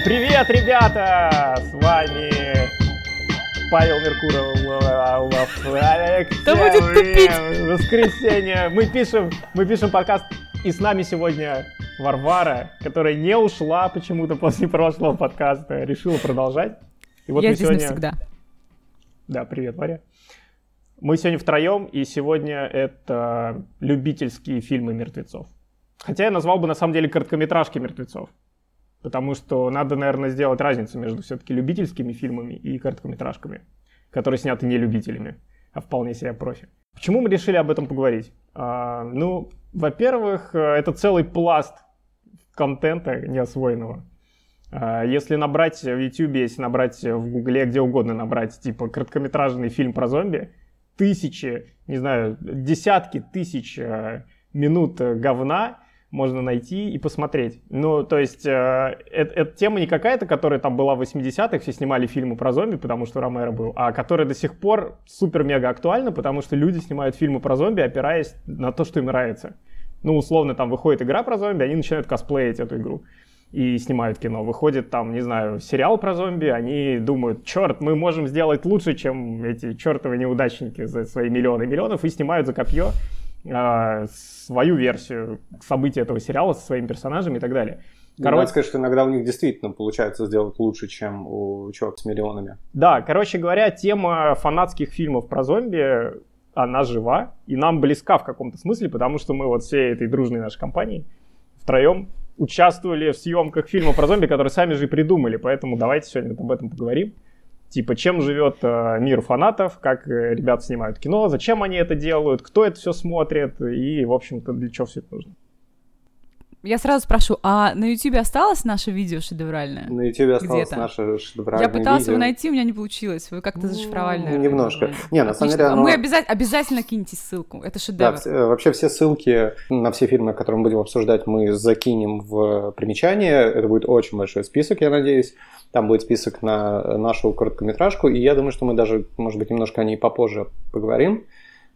И привет, ребята! С вами Павел Меркуров. Да будет тупить! Воскресенье. Мы пишем, мы пишем подкаст, и с нами сегодня Варвара, которая не ушла почему-то после прошлого подкаста, решила продолжать. И вот Я здесь сегодня... навсегда. Да, привет, Варя. Мы сегодня втроем, и сегодня это любительские фильмы мертвецов. Хотя я назвал бы на самом деле короткометражки мертвецов. Потому что надо, наверное, сделать разницу между все-таки любительскими фильмами и короткометражками, которые сняты не любителями, а вполне себе профи. Почему мы решили об этом поговорить? А, ну, во-первых, это целый пласт контента неосвоенного. А, если набрать в YouTube, если набрать в Гугле, где угодно набрать, типа, короткометражный фильм про зомби, тысячи, не знаю, десятки тысяч э, минут э, говна можно найти и посмотреть. Ну, то есть, э, это, это тема не какая-то, которая там была в 80-х, все снимали фильмы про зомби, потому что Ромеро был, а которая до сих пор супер-мега актуальна, потому что люди снимают фильмы про зомби, опираясь на то, что им нравится. Ну, условно, там выходит игра про зомби, они начинают косплеить эту игру и снимают кино. Выходит там, не знаю, сериал про зомби, они думают, черт, мы можем сделать лучше, чем эти чертовы неудачники за свои миллионы миллионов, и снимают за копье э, свою версию событий этого сериала со своими персонажами и так далее. Ну, короче... Надо сказать, что иногда у них действительно получается сделать лучше, чем у чувак с миллионами. Да, короче говоря, тема фанатских фильмов про зомби, она жива, и нам близка в каком-то смысле, потому что мы вот всей этой дружной нашей компании втроем участвовали в съемках фильма про зомби, который сами же и придумали. Поэтому давайте сегодня об этом поговорим. Типа, чем живет э, мир фанатов, как э, ребята снимают кино, зачем они это делают, кто это все смотрит и, в общем-то, для чего все это нужно я сразу спрошу, а на YouTube осталось наше видео шедевральное? На YouTube осталось Где-то? наше шедевральное видео. Я пыталась видео. его найти, у меня не получилось. Вы как-то зашифровали, наверное. Немножко. Не, на самом деле оно... Мы обязательно, обязательно киньте ссылку, это шедевр. Да, э, вообще все ссылки на все фильмы, которые мы будем обсуждать, мы закинем в примечание. Это будет очень большой список, я надеюсь. Там будет список на нашу короткометражку, и я думаю, что мы даже, может быть, немножко о ней попозже поговорим.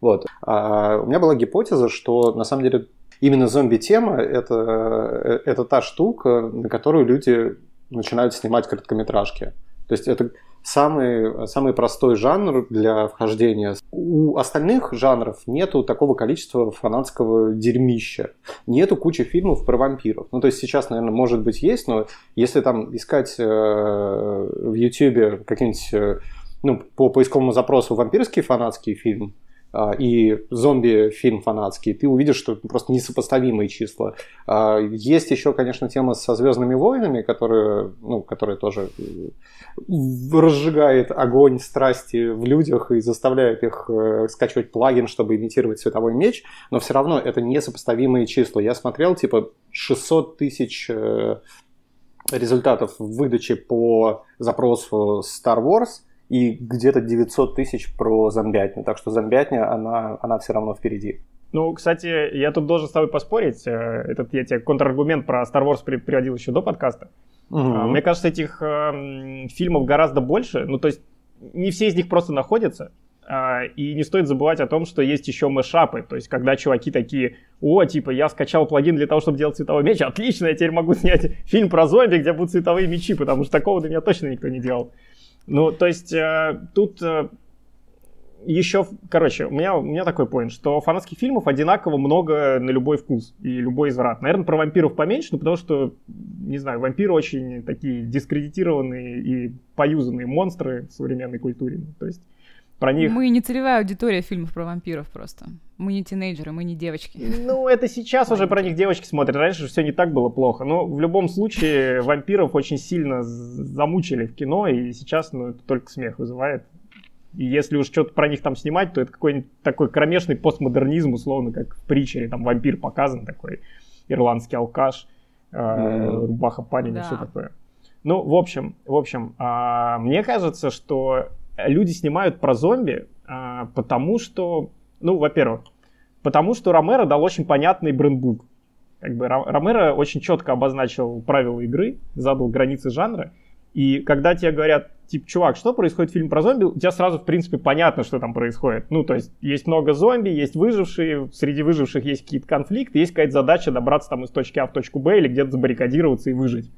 Вот. А у меня была гипотеза, что на самом деле именно зомби-тема это, это та штука, на которую люди начинают снимать короткометражки. То есть это самый, самый простой жанр для вхождения. У остальных жанров нету такого количества фанатского дерьмища. Нету кучи фильмов про вампиров. Ну, то есть сейчас, наверное, может быть есть, но если там искать э, в YouTube какие-нибудь, э, ну, по поисковому запросу вампирский фанатский фильм, и зомби-фильм фанатский, ты увидишь, что просто несопоставимые числа. А, есть еще, конечно, тема со Звездными войнами, которая, ну, которая тоже разжигает огонь страсти в людях и заставляет их э, скачивать плагин, чтобы имитировать световой меч, но все равно это несопоставимые числа. Я смотрел, типа, 600 тысяч э, результатов выдачи по запросу Star Wars – и где-то 900 тысяч про зомбятню. Так что зомбятня, она, она все равно впереди. Ну, кстати, я тут должен с тобой поспорить. Э, этот я тебе контраргумент про Star Wars приводил еще до подкаста. Угу. Мне кажется, этих э, фильмов гораздо больше. Ну, то есть не все из них просто находятся. Uh, и не стоит забывать о том, что есть еще мешапы. То есть, когда чуваки такие, о, типа, я скачал плагин для того, чтобы делать цветовой меч, отлично, я теперь могу снять фильм про зомби, где будут цветовые мечи, потому что такого до меня точно никто не делал. Ну, то есть э, тут э, еще, короче, у меня, у меня такой поинт, что фанатских фильмов одинаково много на любой вкус и любой изврат. Наверное, про вампиров поменьше, но потому что, не знаю, вампиры очень такие дискредитированные и поюзанные монстры в современной культуре. Ну, то есть про них... Мы не целевая аудитория фильмов про вампиров просто. Мы не тинейджеры, мы не девочки. Ну, это сейчас уже про них девочки смотрят. Раньше все не так было плохо. Но в любом случае вампиров очень сильно замучили в кино, и сейчас ну, это только смех вызывает. И если уж что-то про них там снимать, то это какой-нибудь такой кромешный постмодернизм, условно, как в Притчере, там вампир показан такой, ирландский алкаш, э, рубаха парень да. и все такое. Ну, в общем, в общем, э, мне кажется, что люди снимают про зомби, а, потому что, ну, во-первых, потому что Ромеро дал очень понятный брендбук. Как бы Ромеро очень четко обозначил правила игры, задал границы жанра. И когда тебе говорят, типа, чувак, что происходит в фильме про зомби, у тебя сразу, в принципе, понятно, что там происходит. Ну, то есть, есть много зомби, есть выжившие, среди выживших есть какие-то конфликты, есть какая-то задача добраться там из точки А в точку Б или где-то забаррикадироваться и выжить.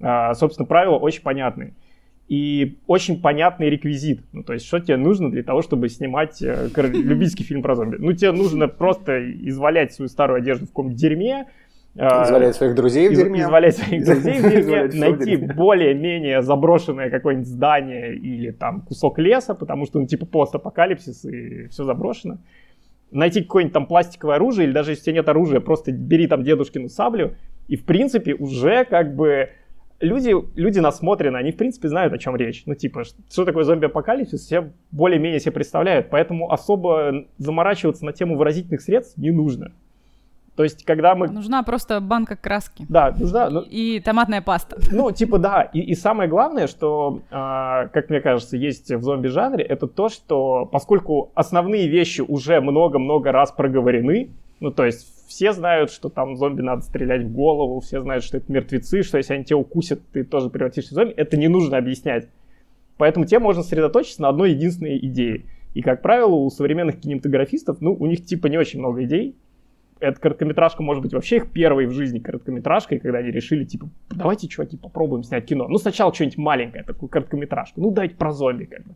А, собственно, правила очень понятные. И очень понятный реквизит. Ну, то есть, что тебе нужно для того, чтобы снимать э, любительский фильм про зомби? Ну, тебе нужно просто извалять свою старую одежду в каком-то дерьме, а, Извалять своих друзей в дерьме. Извалять своих друзей в дерьме, найти более-менее заброшенное какое-нибудь здание или там кусок леса, потому что, ну, типа, постапокалипсис и все заброшено. Найти какое-нибудь там пластиковое оружие, или даже если у тебя нет оружия, просто бери там дедушкину саблю, и, в принципе, уже как бы люди, люди насмотрены, они, в принципе, знают, о чем речь. Ну, типа, что такое зомби-апокалипсис, все более-менее себе представляют, поэтому особо заморачиваться на тему выразительных средств не нужно. То есть, когда мы... Нужна просто банка краски. Да, нужна... Ну... И томатная паста. Ну, типа, да. И, и самое главное, что, э, как мне кажется, есть в зомби-жанре, это то, что поскольку основные вещи уже много-много раз проговорены, ну, то есть все знают, что там зомби надо стрелять в голову, все знают, что это мертвецы, что если они тебя укусят, ты тоже превратишься в зомби, это не нужно объяснять. Поэтому тебе можно сосредоточиться на одной единственной идее. И, как правило, у современных кинематографистов, ну, у них типа не очень много идей, эта короткометражка может быть вообще их первой в жизни короткометражкой, когда они решили, типа, давайте, чуваки, попробуем снять кино. Ну, сначала что-нибудь маленькое, такую короткометражку. Ну, дайте про зомби, как бы.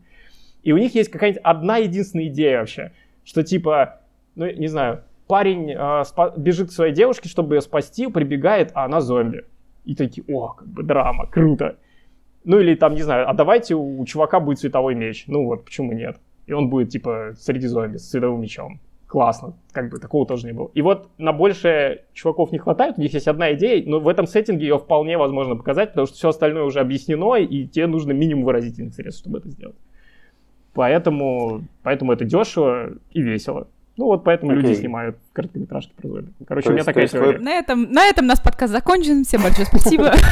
И у них есть какая-нибудь одна единственная идея вообще, что типа, ну, не знаю, парень э, спа- бежит к своей девушке, чтобы ее спасти, прибегает, а она зомби. И такие, о, как бы драма, круто. Ну или там, не знаю, а давайте у чувака будет световой меч. Ну вот, почему нет? И он будет, типа, среди зомби с световым мечом классно, как бы такого тоже не было. И вот на больше чуваков не хватает, у них есть одна идея, но в этом сеттинге ее вполне возможно показать, потому что все остальное уже объяснено, и тебе нужно минимум выразительных средств, чтобы это сделать. Поэтому, поэтому это дешево и весело. Ну вот поэтому okay. люди снимают короткометражки про зомби. Короче, то у меня есть, такая теория. На этом, на этом наш подкаст закончен. Всем большое спасибо.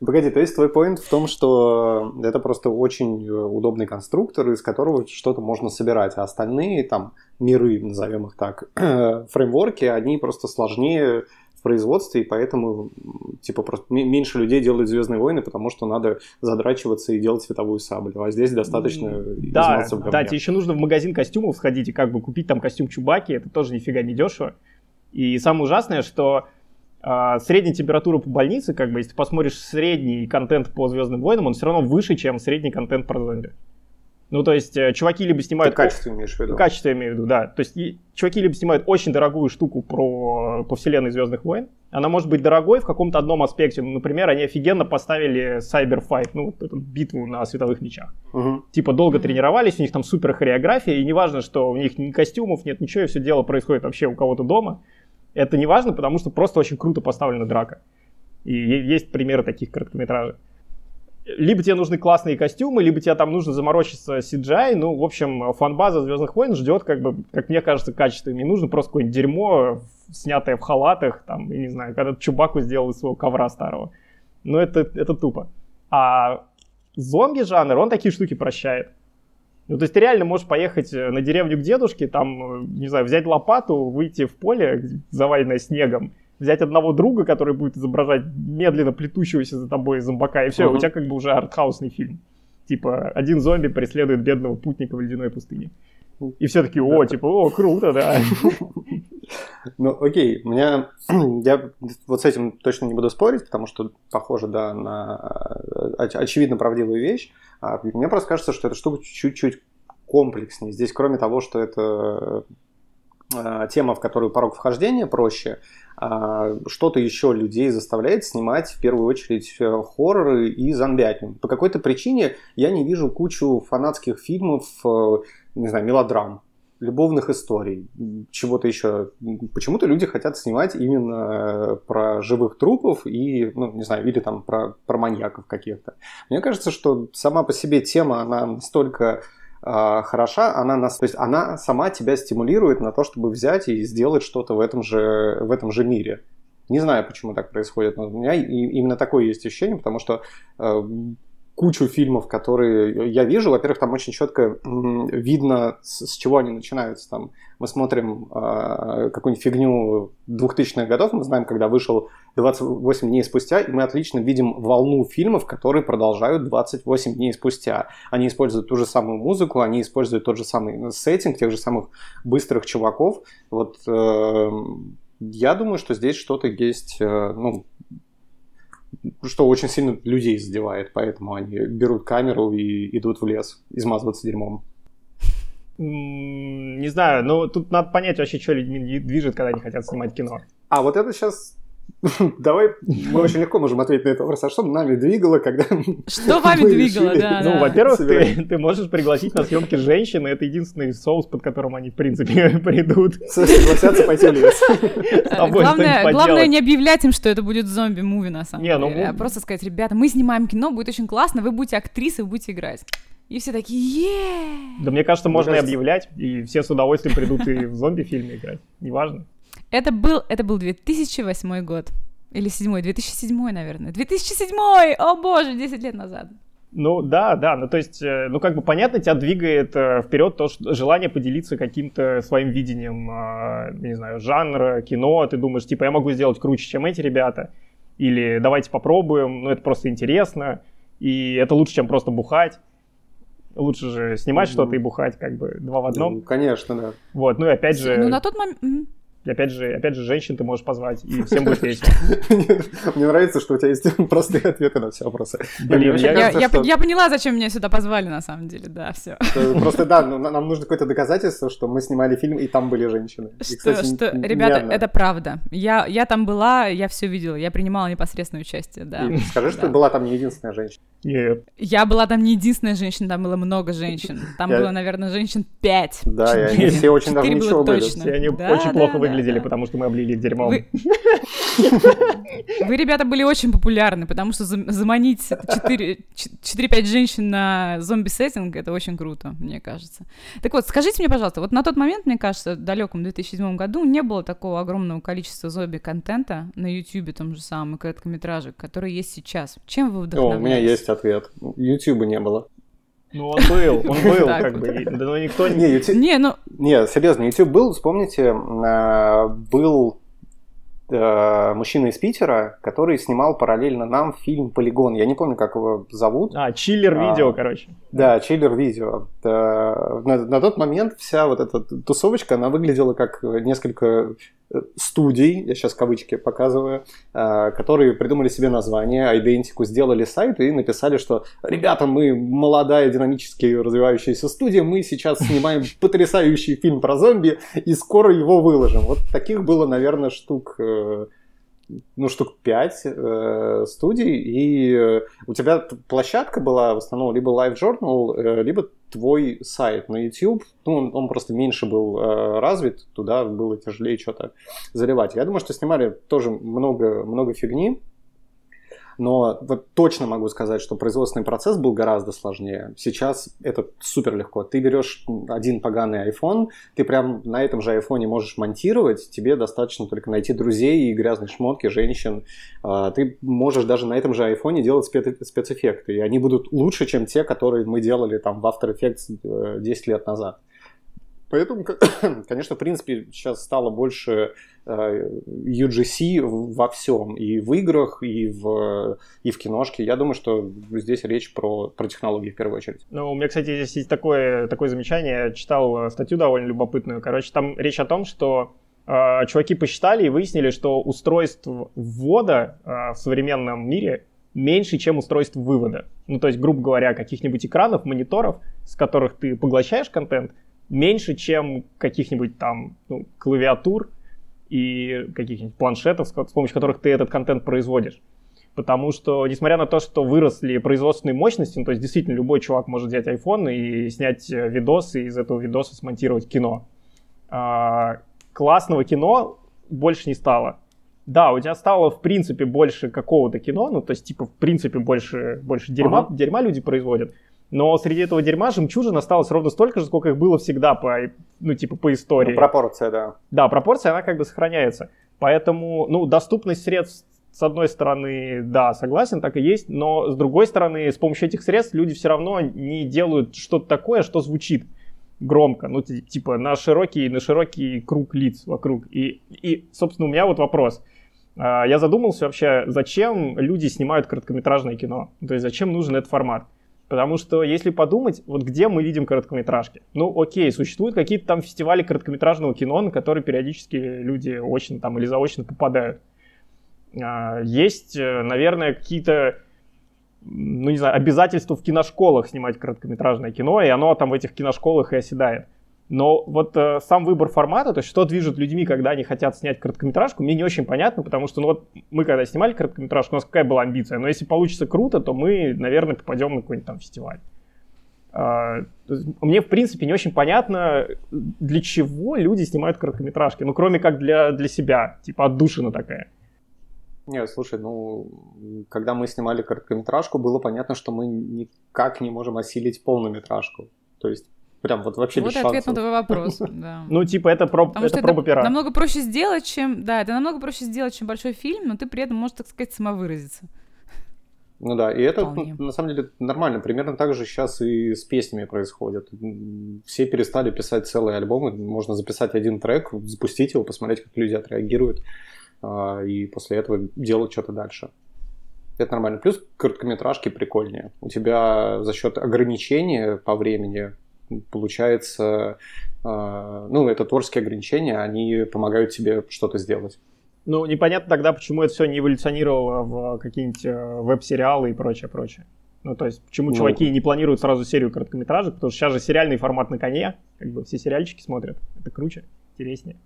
Погоди, то есть твой поинт в том, что это просто очень э, удобный конструктор, из которого что-то можно собирать, а остальные там миры, назовем их так, фреймворки, они просто сложнее в производстве, и поэтому типа просто меньше людей делают Звездные войны, потому что надо задрачиваться и делать световую саблю. А здесь достаточно да, в Да, тебе еще нужно в магазин костюмов сходить и как бы купить там костюм Чубаки, это тоже нифига не дешево. И самое ужасное, что э, средняя температура по больнице, как бы, если ты посмотришь средний контент по Звездным войнам, он все равно выше, чем средний контент про зомби. Ну, то есть, э, чуваки либо снимают... Ты качество имеешь в виду? Качество имею в виду, да. То есть, и, чуваки либо снимают очень дорогую штуку про, по вселенной Звездных войн. Она может быть дорогой в каком-то одном аспекте. Ну, например, они офигенно поставили Cyberfight, ну, вот эту битву на световых мечах. Угу. Типа, долго тренировались, у них там супер хореография, и неважно, что у них ни костюмов нет, ничего, и все дело происходит вообще у кого-то дома. Это не важно, потому что просто очень круто поставлена драка. И есть примеры таких короткометражек либо тебе нужны классные костюмы, либо тебе там нужно заморочиться CGI. Ну, в общем, фанбаза Звездных войн ждет, как бы, как мне кажется, качество. Не нужно просто какое-нибудь дерьмо, снятое в халатах, там, я не знаю, когда Чубаку сделал из своего ковра старого. Ну, это, это тупо. А зомби жанр, он такие штуки прощает. Ну, то есть ты реально можешь поехать на деревню к дедушке, там, не знаю, взять лопату, выйти в поле, заваленное снегом, взять одного друга, который будет изображать медленно плетущегося за тобой зомбака, и все, uh-huh. у тебя как бы уже артхаусный фильм. Типа, один зомби преследует бедного путника в ледяной пустыне. И все таки о, типа, о, круто, да. Ну, окей, у меня... Я вот с этим точно не буду спорить, потому что похоже, да, на очевидно правдивую вещь. А мне просто кажется, что эта штука чуть-чуть комплекснее. Здесь, кроме того, что это а, тема, в которую порог вхождения проще, а, что-то еще людей заставляет снимать в первую очередь э, хорроры и зомбятню. По какой-то причине я не вижу кучу фанатских фильмов, э, не знаю, мелодрам, любовных историй, чего-то еще. Почему-то люди хотят снимать именно э, про живых трупов и, ну, не знаю, или там про, про маньяков каких-то. Мне кажется, что сама по себе тема, она настолько хороша, она нас, то есть она сама тебя стимулирует на то, чтобы взять и сделать что-то в этом же, в этом же мире. Не знаю, почему так происходит, но у меня именно такое есть ощущение, потому что э, кучу фильмов, которые я вижу. Во-первых, там очень четко видно, с, чего они начинаются. Там мы смотрим э, какую-нибудь фигню 2000-х годов, мы знаем, когда вышел 28 дней спустя, и мы отлично видим волну фильмов, которые продолжают 28 дней спустя. Они используют ту же самую музыку, они используют тот же самый сеттинг, тех же самых быстрых чуваков. Вот э, я думаю, что здесь что-то есть, э, ну, что очень сильно людей задевает, поэтому они берут камеру и идут в лес измазываться дерьмом. Не знаю, но тут надо понять вообще, что людьми движет, когда они хотят снимать кино. А вот это сейчас Давай, мы очень легко можем ответить на этот вопрос. А что нами двигало, когда... Что вами двигало, да. Ну, во-первых, ты, ты можешь пригласить на съемки женщин, это единственный соус, под которым они, в принципе, придут. Согласятся пойти в лес. Главное, главное не объявлять им, что это будет зомби-муви, на самом не, ну, деле. А просто сказать, ребята, мы снимаем кино, будет очень классно, вы будете актрисой, вы будете играть. И все такие, е Да мне кажется, можно и объявлять, и все с удовольствием придут и в зомби-фильме играть. Неважно. Это был, это был 2008 год. Или 7 2007, наверное. 2007! О боже, 10 лет назад. Ну да, да, ну то есть, э, ну как бы понятно, тебя двигает э, вперед то, что желание поделиться каким-то своим видением, э, не знаю, жанра, кино, ты думаешь, типа, я могу сделать круче, чем эти ребята, или давайте попробуем, ну это просто интересно, и это лучше, чем просто бухать. Лучше же снимать mm-hmm. что-то и бухать, как бы два в одном. Ну, конечно, да. Вот, ну и опять же... Ну на тот момент... И опять же, опять же, женщин ты можешь позвать, и всем будет весело. Мне нравится, что у тебя есть простые ответы на все вопросы. Блин, я поняла, зачем меня сюда позвали, на самом деле, да, все. Просто, да, нам нужно какое-то доказательство, что мы снимали фильм, и там были женщины. Что, ребята, это правда. Я там была, я все видела, я принимала непосредственное участие, да. Скажи, что ты была там не единственная женщина. Нет. Я была там не единственная женщина, там было много женщин. Там было, наверное, женщин пять. Да, и они все очень даже ничего были. Они очень плохо выглядели, потому что мы облили их дерьмом. Вы, ребята, были очень популярны, потому что заманить 4-5 женщин на зомби-сеттинг — это очень круто, мне кажется. Так вот, скажите мне, пожалуйста, вот на тот момент, мне кажется, в далеком 2007 году не было такого огромного количества зомби-контента на YouTube, том же самом, и короткометражек, который есть сейчас. Чем вы вдохновляетесь? у меня есть ответ. YouTube не было. Ну, он был, он был, как бы, да, но никто не... Не, YouTube... не, ну... не, серьезно, YouTube был, вспомните, э, был э, мужчина из Питера, который снимал параллельно нам фильм «Полигон». Я не помню, как его зовут. А, чиллер-видео, а, короче. Да, чиллер-видео. На, на тот момент вся вот эта тусовочка, она выглядела как несколько э, студий, я сейчас кавычки показываю, э, которые придумали себе название, идентику, сделали сайт и написали, что «Ребята, мы молодая, динамически развивающаяся студия, мы сейчас снимаем потрясающий фильм про зомби и скоро его выложим». Вот таких было, наверное, штук э, ну, штук 5 э, студий, и э, у тебя площадка была в основном либо Live Journal, э, либо твой сайт на YouTube. Ну, он, он просто меньше был э, развит, туда было тяжелее что-то заливать. Я думаю, что снимали тоже много, много фигни, но вот точно могу сказать, что производственный процесс был гораздо сложнее. Сейчас это супер легко. Ты берешь один поганый iPhone, ты прям на этом же iPhone можешь монтировать, тебе достаточно только найти друзей и грязные шмотки, женщин. А, ты можешь даже на этом же iPhone делать спецэффекты, и они будут лучше, чем те, которые мы делали там в After Effects 10 э, лет назад. Поэтому, конечно, в принципе, сейчас стало больше э, UGC во всем, и в играх, и в, и в киношке. Я думаю, что здесь речь про, про технологии в первую очередь. Ну, у меня, кстати, здесь есть такое, такое замечание. Я читал э, статью довольно любопытную. Короче, там речь о том, что э, чуваки посчитали и выяснили, что устройств ввода э, в современном мире меньше, чем устройств вывода. Ну, то есть, грубо говоря, каких-нибудь экранов, мониторов, с которых ты поглощаешь контент, меньше, чем каких-нибудь там ну, клавиатур и каких-нибудь планшетов, с помощью которых ты этот контент производишь. Потому что, несмотря на то, что выросли производственные мощности, ну, то есть действительно любой чувак может взять iPhone и снять э, видос, и из этого видоса смонтировать кино. А, классного кино больше не стало. Да, у тебя стало, в принципе, больше какого-то кино, ну, то есть, типа, в принципе, больше, больше дерьма, ага. дерьма люди производят. Но среди этого дерьма жемчужин осталось ровно столько же, сколько их было всегда по, ну, типа, по истории. Ну, пропорция, да. Да, пропорция, она как бы сохраняется. Поэтому, ну, доступность средств, с одной стороны, да, согласен, так и есть, но с другой стороны, с помощью этих средств люди все равно не делают что-то такое, что звучит громко, ну, типа, на широкий, на широкий круг лиц вокруг. И, и, собственно, у меня вот вопрос. А, я задумался вообще, зачем люди снимают короткометражное кино? То есть, зачем нужен этот формат? Потому что, если подумать, вот где мы видим короткометражки? Ну, окей, существуют какие-то там фестивали короткометражного кино, на которые периодически люди очно там или заочно попадают. А, есть, э, наверное, какие-то ну, не знаю, обязательства в киношколах снимать короткометражное кино, и оно там в этих киношколах и оседает. Но вот э, сам выбор формата, то есть что движет людьми, когда они хотят снять короткометражку, мне не очень понятно, потому что ну вот мы когда снимали короткометражку, у нас какая была амбиция, но если получится круто, то мы, наверное, попадем на какой-нибудь там фестиваль. Э, мне, в принципе, не очень понятно, для чего люди снимают короткометражки, ну кроме как для, для себя, типа отдушина такая. Нет, слушай, ну, когда мы снимали короткометражку, было понятно, что мы никак не можем осилить полнометражку. То есть Прям вот вообще вот без ответ шансов. на твой вопрос, да. Ну, типа, это, проб, Потому это проба пера. намного проще сделать, чем... Да, это намного проще сделать, чем большой фильм, но ты при этом можешь, так сказать, самовыразиться. Ну да, и это Вполне. на самом деле нормально. Примерно так же сейчас и с песнями происходит. Все перестали писать целые альбомы. Можно записать один трек, запустить его, посмотреть, как люди отреагируют, а, и после этого делать что-то дальше. Это нормально. Плюс короткометражки прикольнее. У тебя за счет ограничения по времени получается, э, ну, это творческие ограничения, они помогают тебе что-то сделать. Ну, непонятно тогда, почему это все не эволюционировало в какие-нибудь э, веб-сериалы и прочее, прочее. Ну, то есть, почему Ну. чуваки не планируют сразу серию короткометражек, потому что сейчас же сериальный формат на коне, как бы все сериальчики смотрят, это круче, интереснее.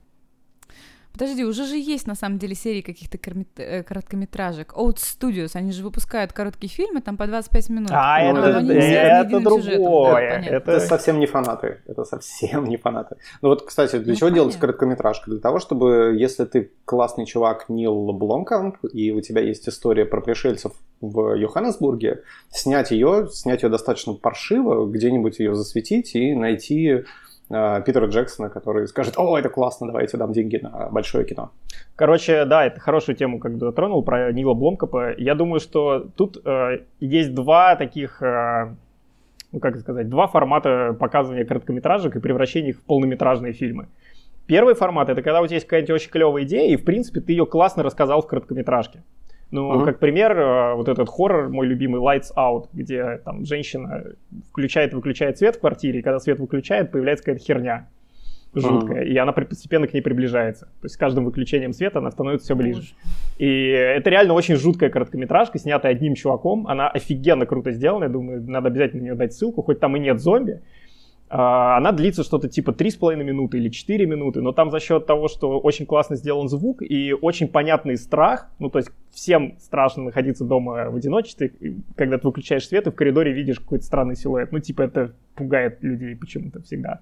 Подожди, уже же есть на самом деле серии каких-то э, короткометражек. Oat Studios, они же выпускают короткие фильмы, там по 25 минут. А, Ну, это, это- это единым сюжетом, да, другое. понятно. это... Это совсем не фанаты. Это совсем не фанаты. Ну вот, кстати, для Ну, чего делать понятно. короткометражку? Для того, чтобы, если ты классный чувак Нил Бломкамп, и у тебя есть история про пришельцев в Йоханнесбурге, снять ее, снять ее достаточно паршиво, где-нибудь ее засветить и найти Питера Джексона, который скажет, о, это классно, давайте дам деньги на большое кино. Короче, да, это хорошую тему, как бы затронул про Нила Бломкопа. Я думаю, что тут э, есть два таких, э, ну как сказать, два формата показывания короткометражек и превращения их в полнометражные фильмы. Первый формат это когда у тебя есть какая-нибудь очень клевая идея, и в принципе ты ее классно рассказал в короткометражке. Ну, Мгм. как пример, э, вот этот хоррор, мой любимый Lights Out, где там женщина включает и выключает свет в квартире, и когда свет выключает, появляется какая-то херня жуткая, и она постепенно к ней приближается. То есть с каждым выключением света она становится все ближе. Боже. И это реально очень жуткая короткометражка, снятая одним чуваком. Она офигенно круто сделана. Я думаю, надо обязательно на нее дать ссылку, хоть там и нет зомби. А, Она длится что-то типа 3,5 минуты или 4 минуты, но там за счет того, что очень классно сделан звук и очень понятный страх, ну то есть всем страшно находиться дома в одиночестве, когда ты выключаешь свет и в коридоре видишь какой-то странный силуэт, ну типа это пугает людей почему-то всегда.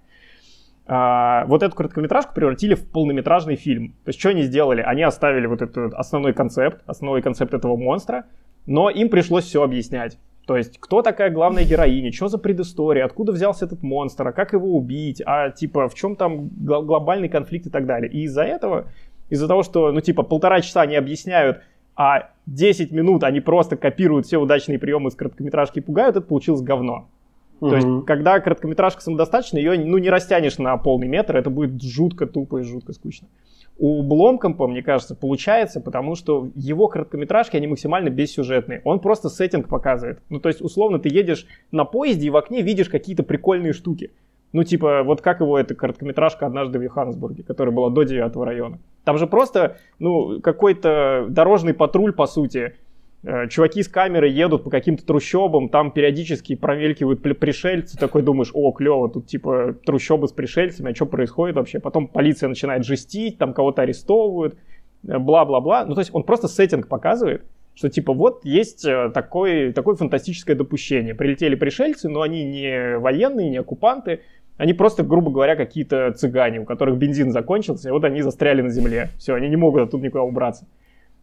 А, вот эту короткометражку превратили в полнометражный фильм. То есть что они сделали? Они оставили вот этот основной концепт, основной концепт этого монстра, но им пришлось все объяснять. То есть, кто такая главная героиня, что за предыстория, откуда взялся этот монстр, а как его убить, а типа в чем там гл- глобальный конфликт и так далее. И из-за этого, из-за того, что, ну типа полтора часа они объясняют, а 10 минут они просто копируют все удачные приемы из короткометражки и пугают, это получилось говно. То есть, когда короткометражка самодостаточна, ее ну, не растянешь на полный метр, это будет жутко тупо и жутко скучно. У Бломкомпа, мне кажется, получается, потому что его короткометражки, они максимально бессюжетные. Он просто сеттинг показывает. Ну, то есть, условно, ты едешь на поезде и в окне видишь какие-то прикольные штуки. Ну, типа, вот как его эта короткометражка «Однажды в Йоханнесбурге», которая была до 9 района. Там же просто, ну, какой-то дорожный патруль, по сути, чуваки с камеры едут по каким-то трущобам, там периодически промелькивают пришельцы, такой думаешь, о, клево, тут типа трущобы с пришельцами, а что происходит вообще? Потом полиция начинает жестить, там кого-то арестовывают, э, бла-бла-бла. Ну, то есть он просто сеттинг показывает, что типа вот есть э, такой, такое фантастическое допущение. Прилетели пришельцы, но они не военные, не оккупанты, они просто, грубо говоря, какие-то цыгане, у которых бензин закончился, и вот они застряли на земле. Все, они не могут оттуда никуда убраться.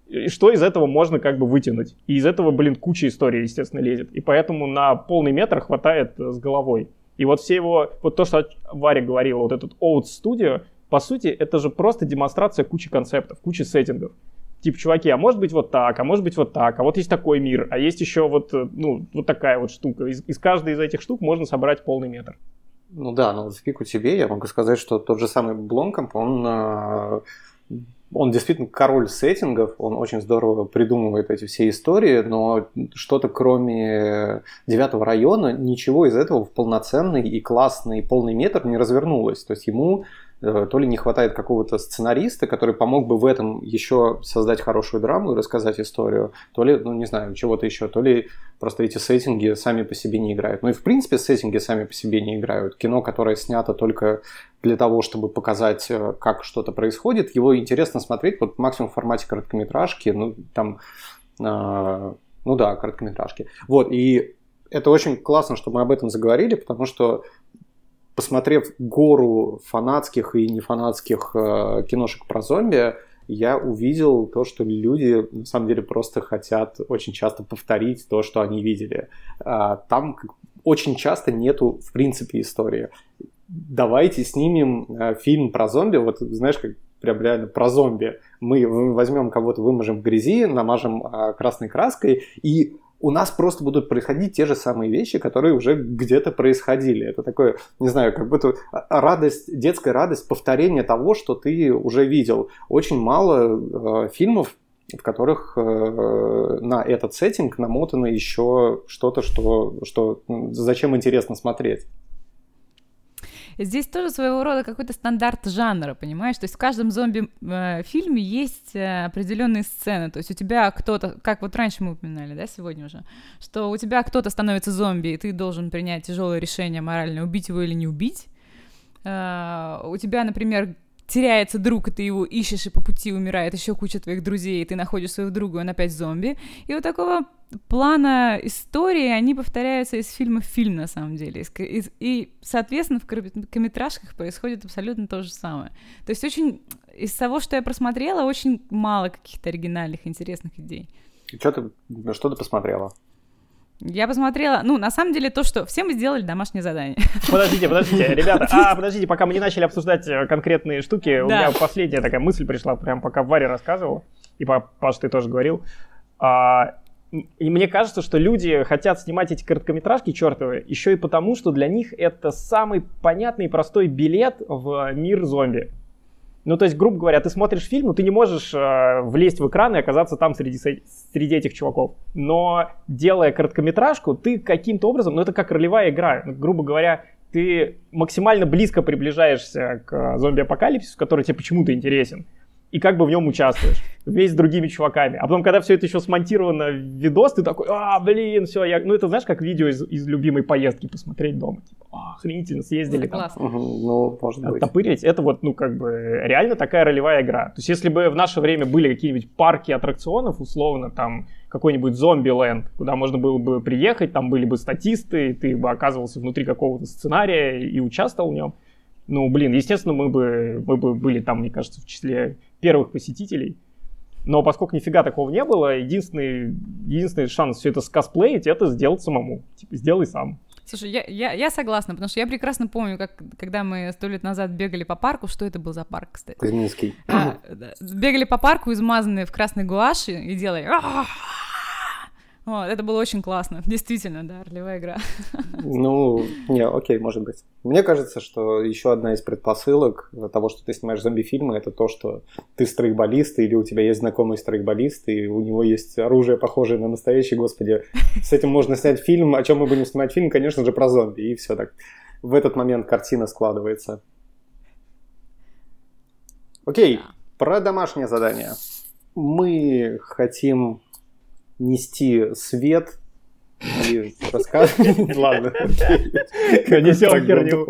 И что из этого можно как бы вытянуть? И из этого, блин, куча историй, естественно, лезет. И поэтому на полный метр хватает э, с головой. И вот все его, вот то, что Варя говорила, вот этот Oat Studio, по сути, это же просто демонстрация кучи концептов, кучи сеттингов. Типа, чуваки, а может быть вот так, а может быть вот так, а вот есть такой мир, а есть еще вот, э, ну, вот такая вот штука. Из, из каждой из этих штук можно собрать полный метр. Ну да, но в пику тебе я могу сказать, что тот же самый Бломкомп, он, э, он действительно король сеттингов, он очень здорово придумывает эти все истории, но что-то кроме девятого района, ничего из этого в полноценный и классный полный метр не развернулось. То есть ему то ли не хватает какого-то сценариста, который помог бы в этом еще создать хорошую драму и рассказать историю, то ли, ну не знаю, чего-то еще, то ли просто эти сеттинги сами по себе не играют. Ну и в принципе сеттинги сами по себе не играют. Кино, которое снято только для того, чтобы показать, э, как что-то происходит, его интересно смотреть вот максимум в формате короткометражки, ну там, э, ну да, короткометражки. Вот, и это очень классно, что мы об этом заговорили, потому что посмотрев гору фанатских и нефанатских э, киношек про зомби, я увидел то, что люди на самом деле просто хотят очень часто повторить то, что они видели. А, там очень часто нету, в принципе, истории. Давайте снимем э, фильм про зомби, вот знаешь, как прям реально про зомби. Мы возьмем кого-то, выможем в грязи, намажем э, красной краской и у нас просто будут происходить те же самые вещи, которые уже где-то происходили. Это такое, не знаю, как будто радость, детская радость, повторение того, что ты уже видел. Очень мало э, фильмов, в которых э, на этот сеттинг намотано еще что-то, что, что зачем интересно смотреть. Здесь тоже своего рода какой-то стандарт жанра, понимаешь? То есть в каждом зомби-фильме э, есть э, определенные сцены. То есть у тебя кто-то, как вот раньше мы упоминали, да, сегодня уже, что у тебя кто-то становится зомби, и ты должен принять тяжелое решение морально, убить его или не убить. Uh, у тебя, например, теряется друг, и ты его ищешь, и по пути умирает еще куча твоих друзей, и ты находишь своего друга, и он опять зомби. И вот такого плана истории, они повторяются из фильма в фильм, на самом деле. И, и соответственно, в короткометражках происходит абсолютно то же самое. То есть очень... Из того, что я просмотрела, очень мало каких-то оригинальных, интересных идей. Что ты, что ты посмотрела? Я посмотрела, ну, на самом деле, то, что все мы сделали домашнее задание. Подождите, подождите, ребята, а, подождите, пока мы не начали обсуждать э, конкретные штуки, да. у меня последняя такая мысль пришла, прям пока Варя рассказывал, и Паш, ты тоже говорил. А, и мне кажется, что люди хотят снимать эти короткометражки чертовы еще и потому, что для них это самый понятный и простой билет в мир зомби. Ну, то есть, грубо говоря, ты смотришь фильм, но ты не можешь э, влезть в экран и оказаться там среди, среди этих чуваков. Но делая короткометражку, ты каким-то образом, ну, это как ролевая игра. Ну, грубо говоря, ты максимально близко приближаешься к зомби-апокалипсису, который тебе почему-то интересен и как бы в нем участвуешь вместе с другими чуваками. А потом, когда все это еще смонтировано в видос, ты такой, а, блин, все, я... Ну, это знаешь, как видео из, из любимой поездки посмотреть дома. Типа, а, охренительно, съездили это там. Классно. Ну, может быть. Оттопырить. Это вот, ну, как бы, реально такая ролевая игра. То есть, если бы в наше время были какие-нибудь парки аттракционов, условно, там, какой-нибудь зомби-ленд, куда можно было бы приехать, там были бы статисты, ты бы оказывался внутри какого-то сценария и участвовал в нем. Ну, блин, естественно, мы бы, мы бы были там, мне кажется, в числе первых посетителей. Но поскольку нифига такого не было, единственный, единственный шанс все это скосплеить, это сделать самому. Типа, сделай сам. Слушай, я, я, я согласна, потому что я прекрасно помню, как когда мы сто лет назад бегали по парку, что это был за парк, кстати? Кузьминский. А, бегали по парку, измазанные в красной гуаши, и делали вот, это было очень классно. Действительно, да, ролевая игра. Ну, не, окей, может быть. Мне кажется, что еще одна из предпосылок того, что ты снимаешь зомби-фильмы, это то, что ты страйкболист, или у тебя есть знакомый страйкболист, и у него есть оружие, похожее на настоящее, господи. С этим можно снять фильм. О чем мы будем снимать фильм? Конечно же, про зомби. И все так. В этот момент картина складывается. Окей, про домашнее задание. Мы хотим нести свет и рассказывать. Ладно. Несем херню.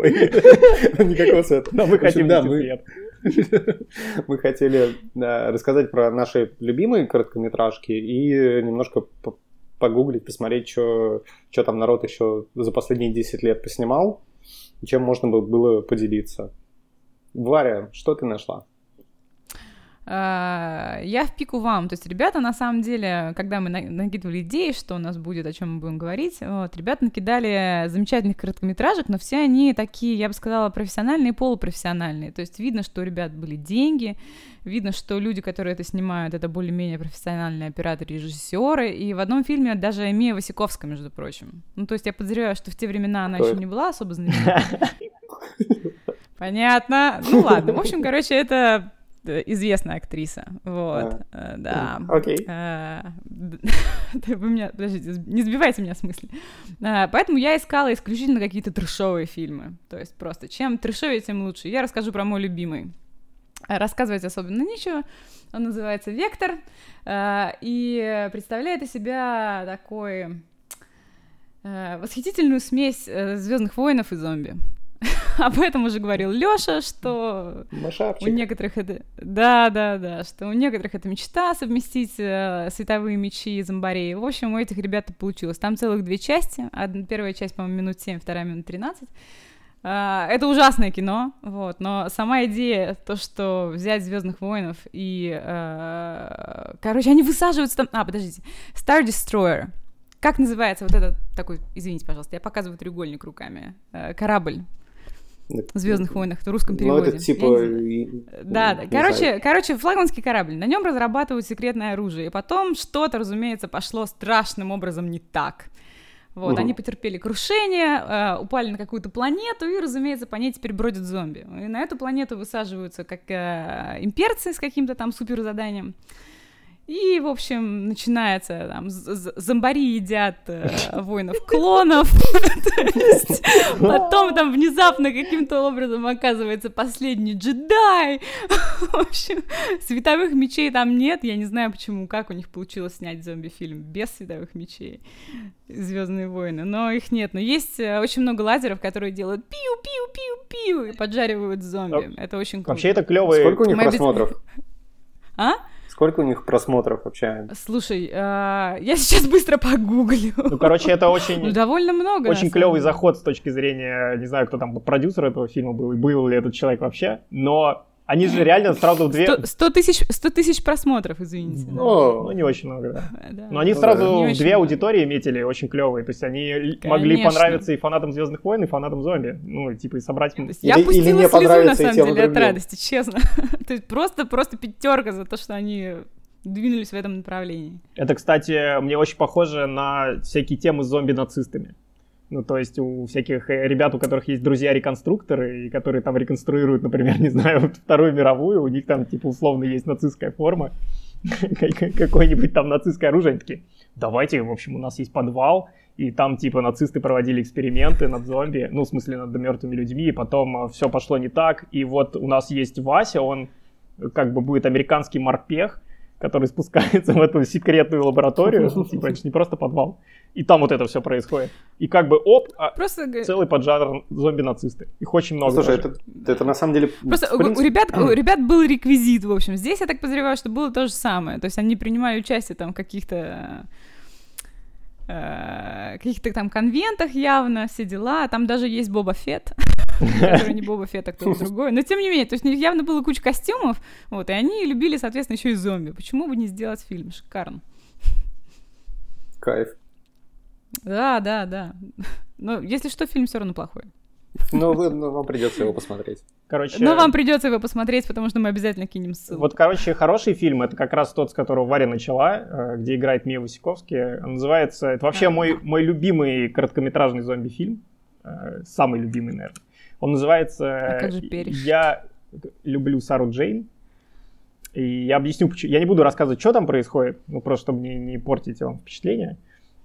Никакого света. Но мы хотим свет. Мы хотели рассказать про наши любимые короткометражки и немножко погуглить, посмотреть, что там народ еще за последние 10 лет поснимал, чем можно было поделиться. Варя, что ты нашла? А, я в пику вам. То есть ребята, на самом деле, когда мы накидывали идеи, что у нас будет, о чем мы будем говорить, вот, ребята накидали замечательных короткометражек, но все они такие, я бы сказала, профессиональные и полупрофессиональные. То есть видно, что у ребят были деньги, видно, что люди, которые это снимают, это более-менее профессиональные операторы режиссеры. И в одном фильме даже Мия Васиковская, между прочим. Ну, то есть я подозреваю, что в те времена она еще не была особо знаменита. Понятно. Ну ладно. В общем, короче, это известная актриса. Вот, А. э, да. Окей. Э, Вы меня, подождите, не сбивайте меня с мысли. Э, Поэтому я искала исключительно какие-то трешовые фильмы. То есть просто чем трешовее, тем лучше. Я расскажу про мой любимый. Рассказывать особенно нечего. Он называется «Вектор» и представляет из себя такой восхитительную смесь Звездных воинов и зомби. Об этом уже говорил Лёша, что у Машапчик. некоторых это... Да, да, да, что у некоторых это мечта совместить э, световые мечи и зомбарей. В общем, у этих ребят получилось. Там целых две части. Одна, первая часть, по-моему, минут 7, вторая минут 13. А, это ужасное кино, вот, но сама идея, то, что взять Звездных воинов и, э, короче, они высаживаются там, а, подождите, Star Destroyer, как называется вот этот такой, извините, пожалуйста, я показываю треугольник руками, Э, корабль Звездных войнах в русском Ну, переводе. это типа... И- Да, Короче, знаю. короче, флагманский корабль. На нем разрабатывают секретное оружие. И потом что-то, разумеется, пошло страшным образом не так. Вот, Мгм. они потерпели крушение, э, упали на какую-то планету, и, разумеется, по ней теперь бродят зомби. И на эту планету высаживаются как э, имперцы с каким-то там суперзаданием. И, в общем, начинается там зомбари едят э, воинов-клонов. Потом там внезапно каким-то образом оказывается последний джедай. В общем, световых мечей там нет. Я не знаю, почему, как у них получилось снять зомби-фильм без световых мечей. Звездные войны. Но их нет. Но есть э, очень много лазеров, которые делают пиу-пиу-пиу-пиу и поджаривают зомби. Это очень круто. Вообще это клевый... Сколько у них просмотров? А? Сколько у них просмотров вообще? Слушай, э, я сейчас быстро погуглю. Ну, короче, это Ну, очень... довольно много. Очень клевый заход с точки зрения, не знаю, кто там продюсер этого фильма был, и был ли этот человек вообще, но они же реально сразу две... 100 100 тысяч 100 тысяч просмотров, извините. да. Ну, не очень много, да. Да. Но они Ну сразу да. Две много. аудитории метили очень клевые. То есть они л- могли Конечно. понравиться и фанатам Звездных войн, и фанатам зомби. Ну, типа, и собрать. Или- я или пустила не слезу, на самом деле, от радости, честно. То есть просто, просто пятерка за то, что они двинулись в этом направлении. Это, кстати, мне очень похоже на всякие темы с зомби-нацистами. Ну, то есть у всяких э, ребят, у которых есть друзья-реконструкторы, и которые там реконструируют, например, не знаю, вот Вторую мировую, у них там, типа, условно есть нацистская форма, как- какое-нибудь там нацистское оружие, они такие, давайте, в общем, у нас есть подвал, и там, типа, нацисты проводили эксперименты над зомби, ну, в смысле, над мертвыми людьми, и потом все пошло не так, и вот у нас есть Вася, он э, как бы будет американский морпех, который спускается в эту секретную лабораторию, типа, это же не просто подвал, и там вот это все происходит. И как бы, оп, а, Просто, целый поджанр зомби-нацисты. Их очень много. Слушай, это, это на самом деле... просто принципе- у, ребят, у ребят был реквизит, в общем. Здесь я так подозреваю, что было то же самое. То есть они принимали участие там в каких-то э, каких-то там конвентах явно, все дела. Там даже есть Боба Фетт, который не Боба Фетт, а кто-то другой. Но тем не менее, то есть у них явно было куча костюмов, вот, и они любили, соответственно, еще и зомби. Почему бы не сделать фильм? Шикарно. Кайф. Да, да, да. Но если что, фильм все равно плохой. Ну, вы- ну, вам придется его посмотреть. Короче, Но вам придется его посмотреть, потому что мы обязательно кинем ссылку. вот, короче, хороший фильм, это как раз тот, с которого Варя начала, э, где играет Мия Васиковский. Он называется, это вообще А. мой, мой любимый короткометражный зомби-фильм, э, самый любимый, наверное. Он называется А как же «Перещик»? «Я люблю Сару Джейн». И я объясню, почему. Я не буду рассказывать, что там происходит, ну, просто чтобы не, не портить вам впечатление.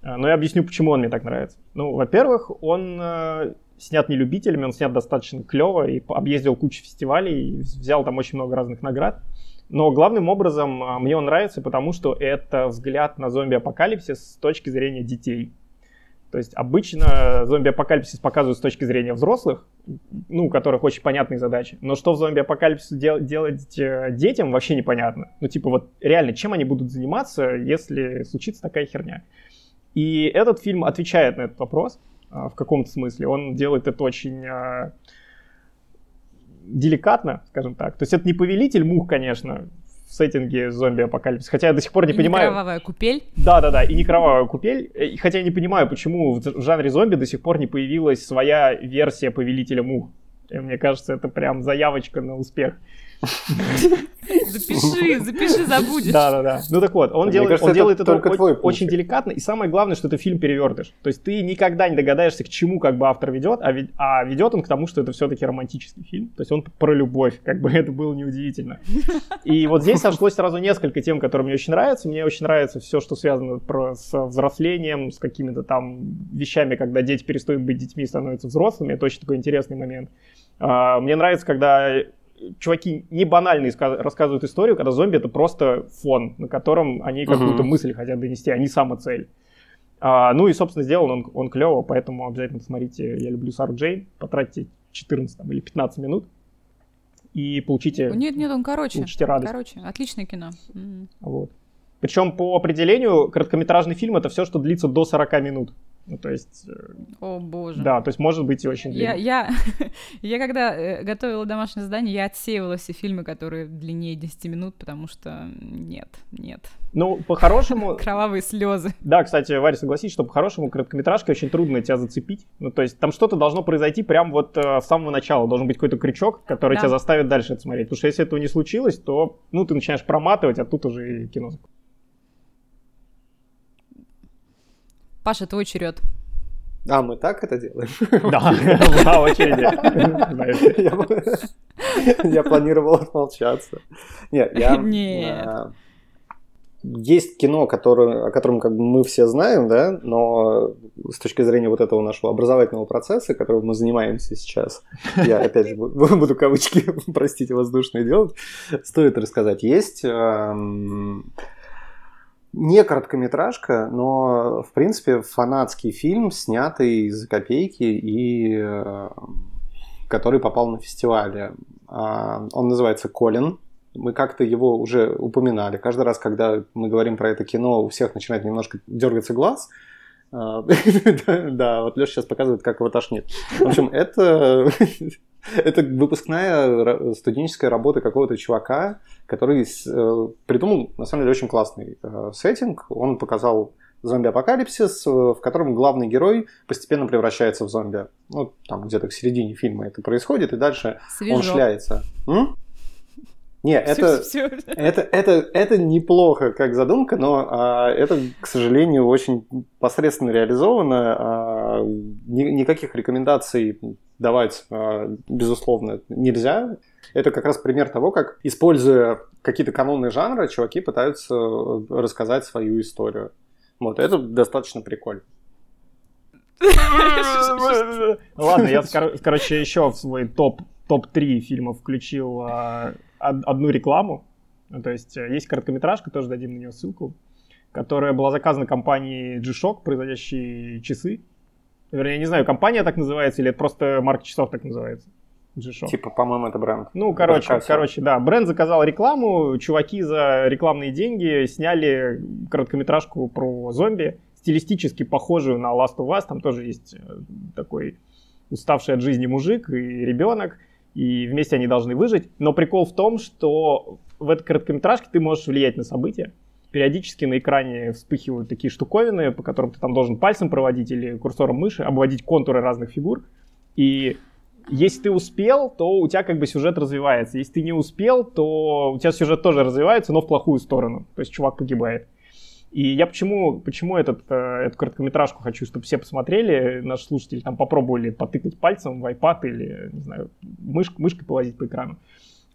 А, Но я объясню, почему он мне так нравится. Ну, во-первых, он э, снят не любителями, он снят достаточно клево и объездил кучу фестивалей, и взял там очень много разных наград. Но главным образом а, мне он нравится, потому что это взгляд на зомби-апокалипсис с точки зрения детей. То есть обычно зомби-апокалипсис показывают с точки зрения взрослых, ну, у которых очень понятные задачи. Но что в зомби-апокалипсисе дел- делать э, детям, вообще непонятно. Ну, типа, вот реально, чем они будут заниматься, если случится такая херня? И этот фильм отвечает на этот вопрос в каком-то смысле. Он делает это очень а, деликатно, скажем так. То есть это не повелитель мух, конечно, в сеттинге зомби-апокалипсиса. Хотя я до сих пор не И понимаю... кровавая купель. Да, да, да, и не кровавая купель. Э, Хотя я не понимаю, почему в в жанре зомби до сих пор не появилась своя версия повелителя мух. И мне кажется, это прям заявочка на успех. Запиши, запиши, забудешь. Да, да, да. Ну так вот, он Мне делает, кажется, он это делает это очень деликатно, и самое главное, что это фильм перевертыш. То есть ты никогда не догадаешься, к чему как бы автор ведет, а, ведь- а ведет он к тому, что это все-таки романтический фильм. То есть он про любовь, как бы это было неудивительно. И вот здесь сошлось сразу несколько тем, которые мне очень нравятся. Мне очень нравится все, что связано про, с взрослением, с какими-то там вещами, когда дети перестают быть детьми и становятся взрослыми. Это очень такой интересный момент. А, Мне нравится, когда чуваки не банально иска- рассказывают историю, когда зомби это просто фон, на котором они какую-то Мгм. мысль хотят донести, а не сама цель. А, ну и, собственно, сделан он, он клево, поэтому обязательно посмотрите «Я люблю Сару Джейн», потратьте 14 там, или 15 минут и получите, Нет, нет, он короче. получите радость. Короче, отличное кино. Вот. Причем по определению короткометражный фильм это все, что длится до 40 минут. Ну, то есть, э, О, боже. да, то есть может быть и очень Я, длинный. я, я когда э, готовила домашнее задание, я отсеивала все фильмы, которые длиннее 10 минут, потому что нет, нет. Ну, по-хорошему, Кровавые слезы. Да, кстати, Варя, согласись, что по-хорошему короткометражкой очень трудно тебя зацепить. Ну, то есть там что-то должно произойти прям вот э, с самого начала. Должен быть какой-то крючок, который Да. тебя заставит дальше это смотреть. Потому что если этого не случилось, то, ну, ты начинаешь проматывать, а тут уже и кино. Паша, твой черед. А, мы так это делаем? Да, на очереди. Я- планировал отмолчаться. Нет, я... Нет. а, Есть кино, которое, о котором как бы мы все знаем, да, но с точки зрения вот этого нашего образовательного процесса, которым мы занимаемся сейчас, я опять же буду буду кавычки, простите, воздушные делать, стоит рассказать. Есть эм, не короткометражка, но, в принципе, фанатский фильм, снятый за копейки и э, который попал на фестивале. А, Он называется «Колин». Мы как-то его уже упоминали. Каждый раз, когда мы говорим про это кино, у всех начинает немножко дергаться глаз. А, Да, вот Леша сейчас показывает, как его тошнит. В общем, это, это выпускная студенческая работа какого-то чувака, который э, придумал, на самом деле, очень классный э, сеттинг. Он показал зомби-апокалипсис, э, в котором главный герой постепенно превращается в зомби. Ну, там где-то к середине фильма это происходит, и дальше он Свежо. шляется. М? Не, это, это, это, это неплохо как задумка, но а, это, к сожалению, очень посредственно реализовано. А, ни- никаких рекомендаций давать, а, безусловно, нельзя. Это как раз пример того, как, используя какие-то каноны жанра, чуваки пытаются рассказать свою историю. Вот, это достаточно прикольно. Ладно, я, короче, еще в свой топ, топ-3 фильмов включил а, одну рекламу. Ну, То есть э, есть короткометражка, тоже дадим на нее ссылку, которая была заказана компанией G-Shock, производящей часы. Вернее, я не знаю, компания так называется или это просто марка часов так называется. G-Shock. Типа, по-моему, это бренд. Ну, короче, Бренд короче, да, бренд заказал рекламу, чуваки за рекламные деньги сняли короткометражку про зомби, стилистически похожую на Last of Us, там тоже есть э, такой уставший от жизни мужик и ребенок, и вместе они должны выжить. Но прикол в том, что в этой короткометражке ты можешь влиять на события. Периодически на экране вспыхивают такие штуковины, по которым ты там должен пальцем проводить или курсором мыши, обводить контуры разных фигур. И если ты успел, то у тебя как бы сюжет развивается. Если ты не успел, то у тебя сюжет тоже развивается, но в плохую сторону. То есть чувак погибает. И я почему, почему этот, э, эту короткометражку хочу, чтобы все посмотрели, наши слушатели там попробовали потыкать пальцем в iPad или, не знаю, мыш, мышкой повозить по экрану.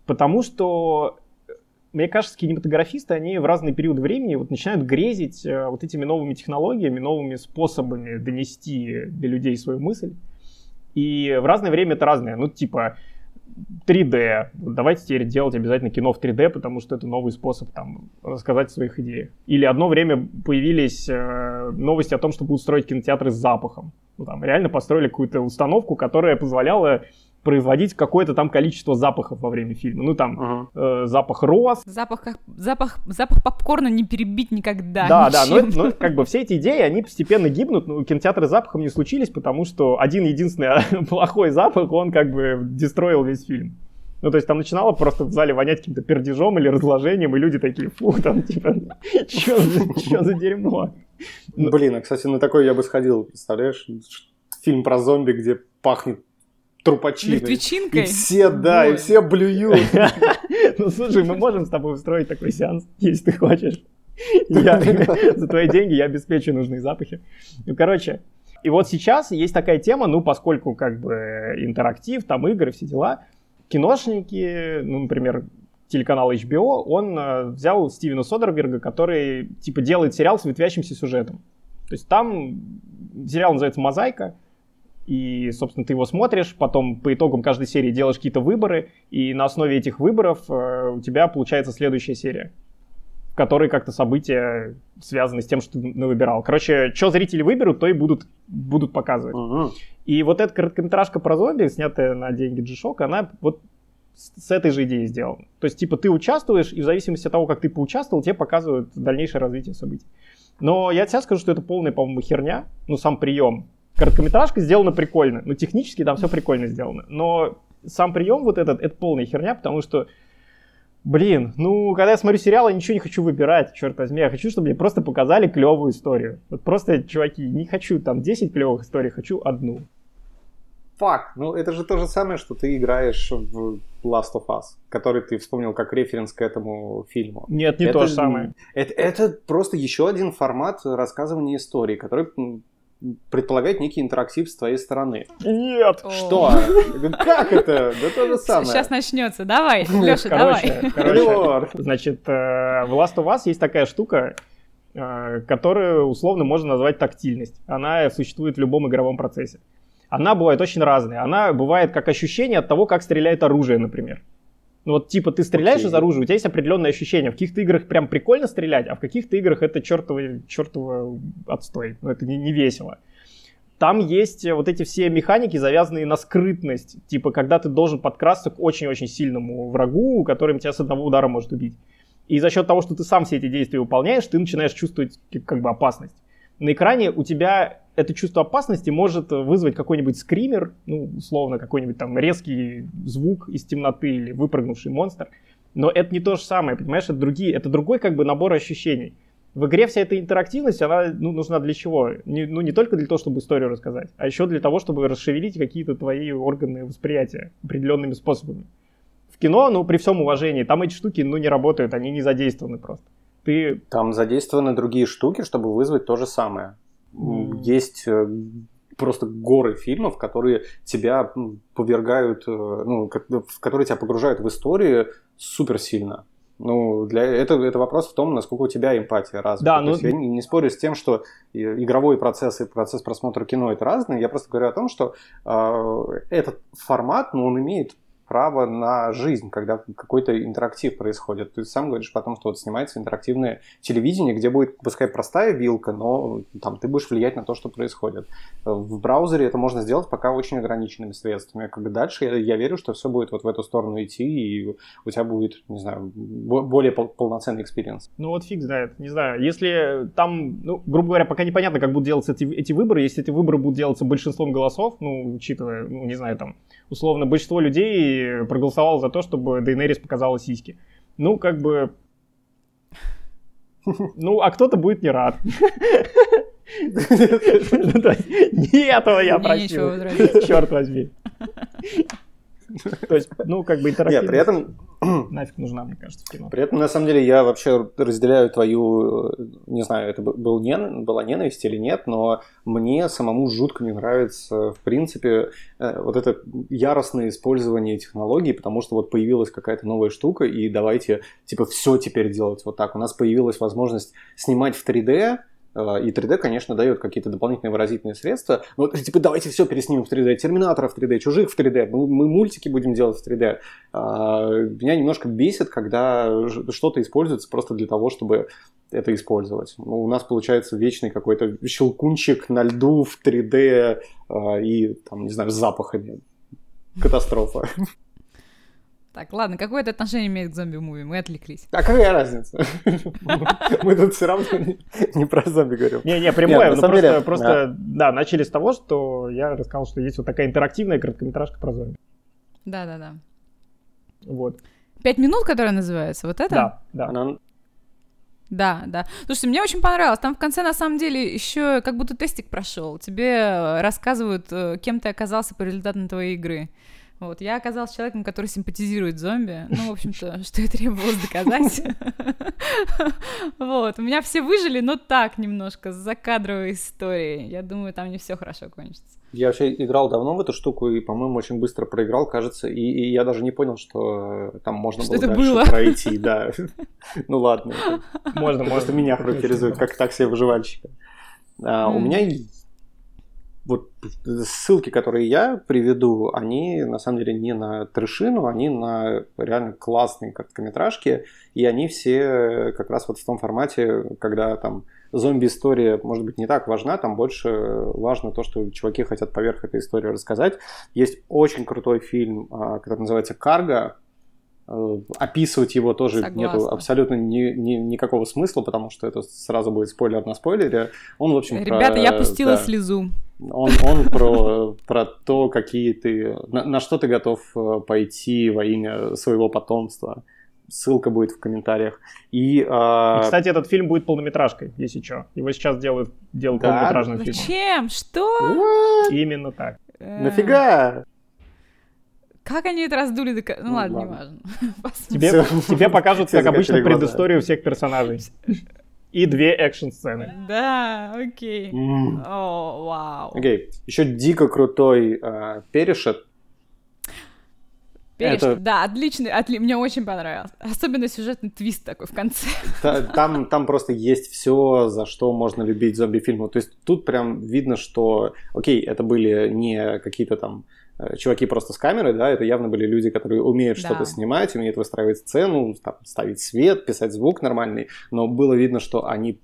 Потому что, э, мне кажется, кинематографисты, они в разные периоды времени вот начинают грезить э, вот этими новыми технологиями, новыми способами донести до людей свою мысль. И в разное время это разное. Ну, типа, 3D. Вот Давайте теперь делать обязательно кино в 3D, потому что это новый способ там рассказать о своих идеях. Или одно время появились э, новости о том, что будут строить кинотеатры с запахом. Ну, там реально построили какую-то установку, которая позволяла производить какое-то там количество запахов во время фильма. Ну, там Мгм. э, запах роз, Запах, как- запах, запах попкорна не перебить никогда. Да, да, но, ничем. но как бы все эти идеи, они постепенно гибнут, но кинотеатры с запахом не случились, потому что один единственный плохой запах, он как бы дестроил весь фильм. Ну, то есть там начинало просто в зале вонять каким-то пердежом или разложением, и люди такие, фу, там, типа, что за, чё за дерьмо? Ну- Блин, а, кстати, на такой я бы сходил, представляешь? Фильм про зомби, где пахнет трупачиной. И Мертвечинкой? все, да, и все блюют. Ну, слушай, мы можем с тобой устроить такой сеанс, если ты хочешь. Я, за твои деньги я обеспечу нужные запахи. Ну, короче, и вот сейчас есть такая тема, ну, поскольку как бы интерактив, там игры, все дела, киношники, ну, например, телеканал HBO, он э, взял Стивена Содерберга, который, типа, делает сериал с ветвящимся сюжетом. То есть там сериал называется «Мозаика», и, собственно, ты его смотришь, потом по итогам каждой серии делаешь какие-то выборы, и на основе этих выборов э, у тебя получается следующая серия которые как-то события связаны с тем, что ты выбирал. Короче, что зрители выберут, то и будут, будут показывать. Мгм. И вот эта короткометражка про зомби, снятая на деньги G-Shock, она вот с с этой же идеей сделана. То есть, типа, ты участвуешь, и в зависимости от того, как ты поучаствовал, тебе показывают дальнейшее развитие событий. Но я тебе скажу, что это полная, по-моему, херня, ну, сам прием. Короткометражка сделана прикольно, ну, технически там все прикольно сделано. Но сам прием вот этот, это полная херня, потому что Блин, ну, когда я смотрю сериал, я ничего не хочу выбирать, черт возьми. Я хочу, чтобы мне просто показали клевую историю. Вот просто, чуваки, не хочу там 10 клевых историй, хочу одну. Фак, ну это же то же самое, что ты играешь в Last of Us, который ты вспомнил как референс к этому фильму. Нет, не Это- то же самое. Это, это просто еще один формат рассказывания истории, который предполагает некий интерактив с твоей стороны. Нет! О. Что? Как это? Да то же самое. Сейчас начнется. Давай, Леша, давай. Короче, значит, э, в Last of Us есть такая штука, э, которую условно можно назвать тактильность. Она существует в любом игровом процессе. Она бывает очень разная. Она бывает как ощущение от того, как стреляет оружие, например. Ну вот типа ты стреляешь Окей. из оружия, у тебя есть определенное ощущение. В каких-то играх прям прикольно стрелять, а в каких-то играх это чертово, чертово отстой. Ну это не, не весело. Там есть э, вот эти все механики, завязанные на скрытность. Типа, когда ты должен подкрасться к очень-очень сильному врагу, который тебя с одного удара может убить. И за счет того, что ты сам все эти действия выполняешь, ты начинаешь чувствовать как бы опасность. На экране у тебя это чувство опасности может вызвать какой-нибудь скример, ну, условно, какой-нибудь там резкий звук из темноты или выпрыгнувший монстр. Но это не то же самое, понимаешь, это другие, это другой как бы набор ощущений. В игре вся эта интерактивность, она ну, нужна для чего? Не, ну, не только для того, чтобы историю рассказать, а еще для того, чтобы расшевелить какие-то твои органы восприятия определенными способами. В кино, ну, при всем уважении, там эти штуки, ну, не работают, они не задействованы просто. Ты Там задействованы другие штуки, чтобы вызвать то же самое. М. Есть э, просто горы фильмов, которые тебя повергают, э, ну, в которые тебя погружают в историю супер сильно. Ну, для это, это вопрос в том, насколько у тебя эмпатия развита. Да, То ну- есть я не, не спорю с тем, что и игровой процесс и процесс просмотра кино это разные. Я просто говорю о том, что э, этот формат, ну, он имеет право на жизнь, когда какой-то интерактив происходит. Ты сам говоришь потом, что вот снимается интерактивное телевидение, где будет, пускай простая вилка, но там ты будешь влиять на то, что происходит. В браузере это можно сделать пока очень ограниченными средствами. Как дальше я, я верю, что все будет вот в эту сторону идти, и у тебя будет, не знаю, бо- более пол- полноценный experience. Ну вот фиг знает, не знаю. Если там, ну, грубо говоря, пока непонятно, как будут делаться эти, эти выборы, если эти выборы будут делаться большинством голосов, ну, учитывая, ну, не знаю, там, условно, большинство людей проголосовало за то, чтобы Дейнерис показала сиськи. Ну, как бы... Ну, а кто-то будет не рад. Ну, то есть, Не этого я просил. Черт возьми. То есть, ну, как бы Нет, интерактивность при этом нафиг нужна, мне кажется, в кино. При этом, на самом деле, я вообще разделяю твою, э, не знаю, это был нен- была ненависть или нет, но мне самому жутко не нравится, в принципе, э, вот это яростное использование технологий, потому что вот появилась какая-то новая штука, и давайте, типа, все теперь делать вот так. У нас появилась возможность снимать в 3D, э, и 3D, конечно, дает какие-то дополнительные выразительные средства. Но вот, типа, давайте все переснимем в 3D. Терминаторов в 3D, чужих в 3D. Мы, мы мультики будем делать в 3D. А, Меня немножко бесит, когда что-то используется просто для того, чтобы это использовать. Ну, у нас получается вечный какой-то щелкунчик на льду в 3D а, и, там, не знаю, с запахами. Катастрофа. Так, ладно, какое это отношение имеет к зомби-муви? Мы отвлеклись. А какая разница? Мы тут все равно не- про зомби говорим. Не-не, прямое, ну просто, да. начали с того, что я рассказал, что есть вот такая интерактивная короткометражка про зомби. Да, да. Слушайте, мне очень понравилось. Там в конце, на самом деле, еще как будто тестик прошел. Тебе рассказывают, э, кем ты оказался по результатам твоей игры. Вот, я оказалась человеком, который симпатизирует зомби. Ну, в общем-то, что и требовалось доказать. Вот, у меня все выжили, но так немножко, с закадровой историей. Я думаю, там не все хорошо кончится. Я вообще играл давно в эту штуку и, по-моему, очень быстро проиграл, кажется, и, и я даже не понял, что там можно Что было это дальше было? пройти, да. Ну ладно, Можно, просто меня характеризует как такси выживальщика. А, У меня вот ссылки, которые я приведу, они на самом деле не на трешину, они на реально классные короткометражки, и они все как раз вот в том формате, когда там зомби-история, может быть, не так важна, там больше важно то, что чуваки хотят поверх этой истории рассказать. Есть очень крутой фильм, а, который называется «Карго», Э, описывать его тоже Согласна. нету абсолютно ни- ни- никакого смысла, потому что это сразу будет спойлер на спойлере. Он, в общем, про- Ребята, я пустила да. слезу. Он, он про, про то, какие ты, на, на что ты готов э, пойти во имя своего потомства. Ссылка будет в комментариях. И, а, И, кстати, этот фильм будет полнометражкой, если что. Его сейчас делают, делают Да? полнометражным фильмом. Зачем? Что? what? Именно так. Э, нафига? Как они это раздули? до Ну Ну, ладно, ладно. неважно. Посмотрим. Тебе, тебе покажут, как обычно, предысторию всех персонажей. И две экшн-сцены. Да, окей. О, вау. Окей. Еще дико крутой э, перешет. Перешки, Это- Да, отличный, отли... мне очень понравилось. Особенно сюжетный твист такой в конце. Та- Там, там просто есть все, за что можно любить зомби-фильмы. То есть тут прям видно, что, окей, это были не какие-то там э, чуваки просто с камерой, да, это явно были люди, которые умеют Да. что-то снимать, умеют выстраивать сцену, там, ставить свет, писать звук нормальный, но было видно, что они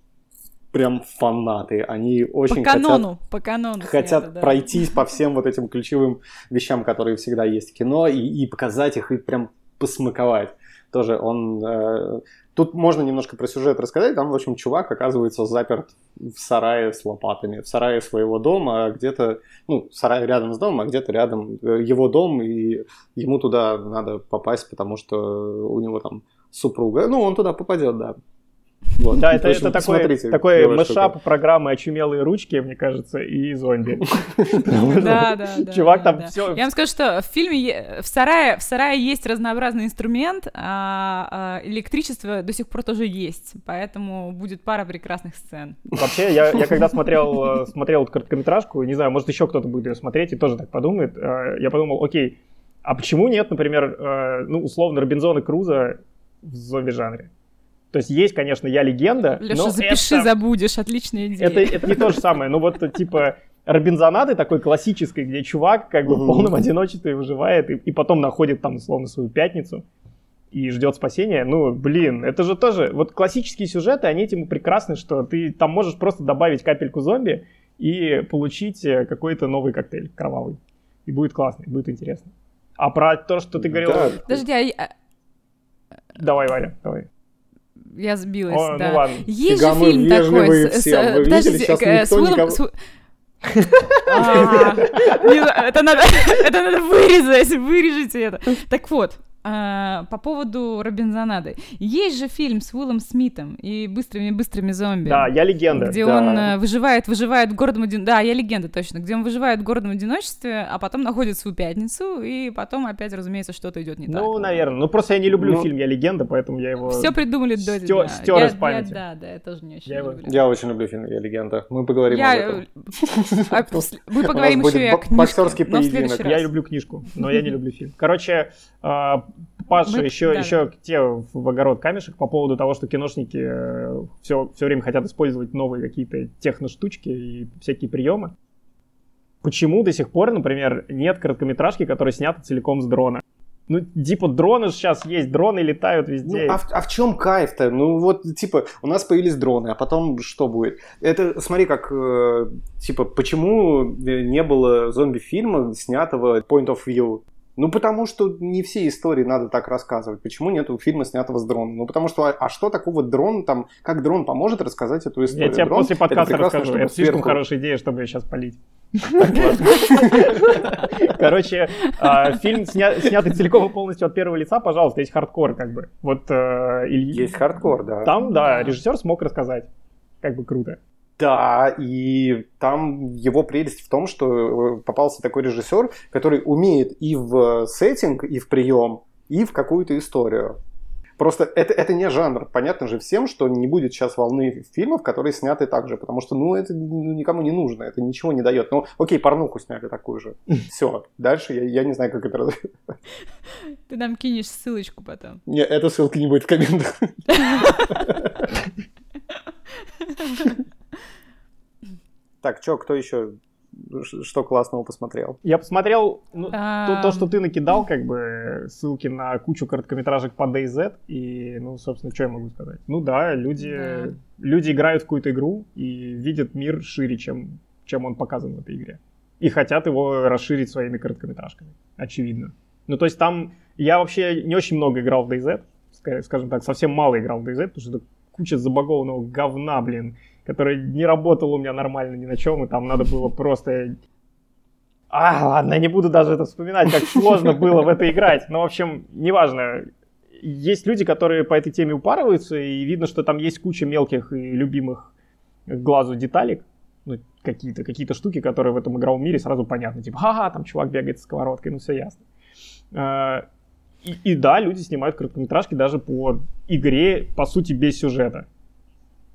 прям фанаты, они очень по хотят канону, по канону. хотят снято, да. пройтись по всем вот этим ключевым вещам, которые всегда есть в кино, и, и показать их, и прям посмаковать. Тоже он... э, тут можно немножко про сюжет рассказать. Там, в общем, чувак оказывается заперт в сарае с лопатами. В сарае своего дома, а где-то... Ну, сарай рядом с домом, а где-то рядом э, его дом, и ему туда надо попасть, потому что у него там супруга. Ну, он туда попадет, да. Вот. Да, это, В общем, это такой, такой штука. программы «Очумелые ручки», мне кажется, и «Зомби». Да, да, да. Чувак там всё- Я вам скажу, что в фильме в сарае, в сарае есть разнообразный инструмент, а, а электричество до сих пор тоже есть, поэтому будет пара прекрасных сцен. Вообще, я, я когда смотрел, э, смотрел эту короткометражку, не знаю, может, еще кто-то будет ее смотреть и тоже так подумает, э, я подумал, окей, а почему нет, например, э, ну, условно, Робинзона Круза в зомби-жанре? То есть есть, конечно, «Я легенда», Леша, но запиши, это, забудешь, отличная идея. это, это не то же самое, ну вот типа Робинзонады такой классической, где чувак как бы в полном одиночестве выживает и, и потом находит там, условно, свою пятницу и ждет спасения. Ну, блин, это же тоже... Вот классические сюжеты, они этим прекрасны, что ты там можешь просто добавить капельку зомби и получить э, какой-то новый коктейль кровавый. И будет классно, и будет интересно. А про то, что ты говорил... Да. Подожди, а я- Давай, Валя, давай. Я сбилась, О, да. ну ладно. Есть Фига же мы фильм такой. с- все. с- Вы видели, подождите, сейчас э, никто с Уиллом- никого- с А, это надо вырезать, вырежите это. Так вот, а, по поводу Робинзонады. Есть же фильм с Уиллом Смитом и быстрыми-быстрыми зомби. Да, я легенда. Где да. он э, выживает, выживает в городом один... Да, я легенда, точно. Где он выживает в городом одиночестве, а потом находит свою пятницу, и потом опять, разумеется, что-то идет не так. Ну, наверное. Ну, просто я не люблю Ну, фильм «Я легенда», поэтому я его... Все придумали до стё- да. стёр Я- из памяти. я- Да, да, я тоже не очень Я его- люблю. Я очень люблю фильм «Я легенда». Мы поговорим Я, об этом. э, а, Мы поговорим еще и о книжке, боксерский поединок. раз. Я люблю книжку, но я не люблю фильм. Короче, а, Паша, Мы- еще, да. еще тебе в огород камешек по поводу того, что киношники все, все время хотят использовать новые какие-то техноштучки и всякие приемы. Почему до сих пор, например, нет короткометражки, которая снята целиком с дрона? Ну, типа, дроны сейчас есть, дроны летают Ну, везде. а, в, а в чем кайф-то? Ну вот, типа, у нас появились дроны, а потом что будет? Это, смотри, как, э, типа, почему не было зомби-фильма, снятого point of view? Ну, потому что не все истории надо так рассказывать. Почему нету фильма, снятого с дроном? Ну, потому что, а, а что такого дрон там, как дрон поможет рассказать эту историю? Я тебе дрон, после подкаста расскажу. Это слишком сверху... хорошая идея, чтобы ее сейчас полить. Короче, а, фильм снятый целиком и полностью от первого лица, пожалуйста, есть хардкор, как бы. Вот э, Есть хардкор, да. Там, да, режиссер смог рассказать. Как бы круто. Да, и там его прелесть в том, что э, попался такой режиссер, который умеет и в сеттинг, и в прием, и в какую-то историю. Просто это, это не жанр. Понятно же всем, что не будет сейчас волны фильмов, которые сняты так же, потому что, ну, это никому не нужно, это ничего не дает. Ну, окей, порнуху сняли такую же. Все. Дальше я, я не знаю, как это Ты нам кинешь ссылочку потом. Не, эта ссылка не будет в комментах. Так, что, кто еще что классного посмотрел? Я посмотрел ну, то, то, что ты накидал, как бы ссылки на кучу короткометражек по DayZ, и, ну, собственно, что я могу сказать? Ну да, люди, да. люди играют в какую-то игру и видят мир шире, чем, чем он показан в этой игре. И хотят его расширить своими короткометражками, очевидно. Ну, то есть там... Я вообще не очень много играл в DayZ, скажем так, совсем мало играл в DayZ, потому что это куча забагованного говна, блин который не работал у меня нормально ни на чем, и там надо было просто... А, ладно, не буду даже это вспоминать, как сложно было в это играть. Но, в общем, неважно. Есть люди, которые по этой теме упарываются, и видно, что там есть куча мелких и любимых глазу деталек, ну, какие-то какие штуки, которые в этом игровом мире сразу понятны. Типа, ага, там чувак бегает с сковородкой, ну все ясно. А, и, и да, люди снимают короткометражки даже по игре, по сути, без сюжета.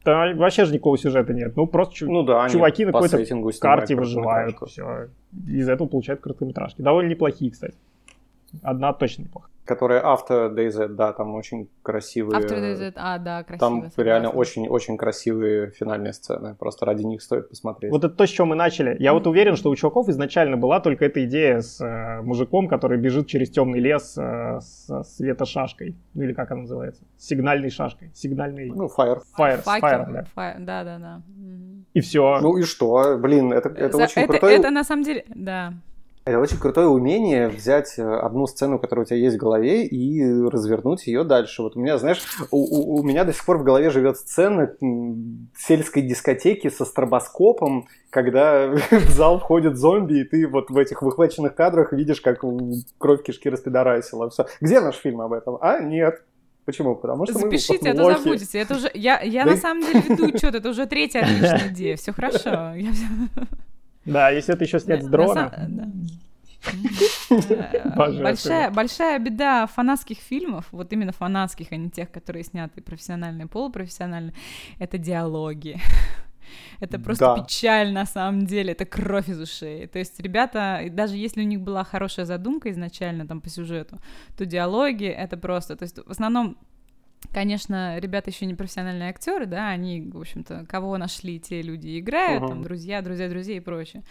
Там вообще же никакого сюжета нет. Ну, просто ну, да, чуваки на какой-то карте выживают. Все. Из этого получают короткометражки. Довольно неплохие, кстати. Одна точно неплохая которая авто DayZ, да, там очень красивые. Авто DayZ, а, да, красивые. Там согласна. реально очень-очень красивые финальные сцены. Просто ради них стоит посмотреть. Вот это то, с чего мы начали. Я mm-hmm. вот уверен, что у чуваков изначально была только эта идея с э, мужиком, который бежит через темный лес э, с светошашкой. Ну или как она называется? Сигнальной шашкой. Сигнальный... Ну, fire. Fire, fire, fire да. Fire, да, да, да. И все. Ну и что? Блин, это, это За, очень это, крутой... Это на самом деле, да. Это очень крутое умение взять э, одну сцену, которая у тебя есть в голове, и развернуть ее дальше. Вот у меня, знаешь, у, у, у меня до сих пор в голове живет сцена сельской дискотеки со стробоскопом, когда в зал входит зомби, и ты вот в этих выхваченных кадрах видишь, как кровь кишки распидорасила. Все. Где наш фильм об этом? А, нет. Почему? Потому что Запишите, мы а то забудете. Это уже... Я, я на самом деле веду учет, это уже третья отличная идея. Все хорошо. Да, если это еще снять с дрона. Большая, большая беда фанатских фильмов, вот именно фанатских, а не тех, которые сняты профессиональные, полупрофессиональные, это диалоги. Это просто да. печаль на самом деле, это кровь из ушей. То есть ребята, даже если у них была хорошая задумка изначально там по сюжету, то диалоги это просто, то есть в основном Конечно, ребята еще не профессиональные актеры, да, они, в общем-то, кого нашли, те люди играют, uh-huh. там, друзья, друзья, друзья и прочее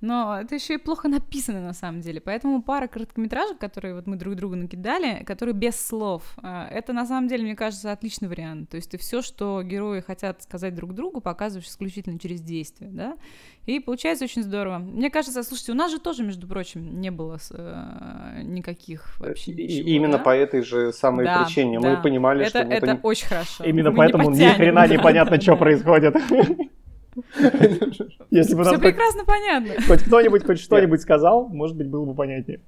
но это еще и плохо написано на самом деле. Поэтому пара короткометражек, которые вот мы друг другу накидали, которые без слов, э, это на самом деле, мне кажется, отличный вариант. То есть ты все, что герои хотят сказать друг другу, показываешь исключительно через действие, да, и получается очень здорово. Мне кажется, слушайте, у нас же тоже, между прочим, не было э, никаких вообще ничего, Именно да? по этой же самой да, причине да. мы понимали, это, что... Это, это очень хорошо. Именно мы поэтому ни хрена непонятно, что происходит. Если бы Все прекрасно понятно. Хоть кто-нибудь хоть что-нибудь сказал, может быть, было бы понятнее.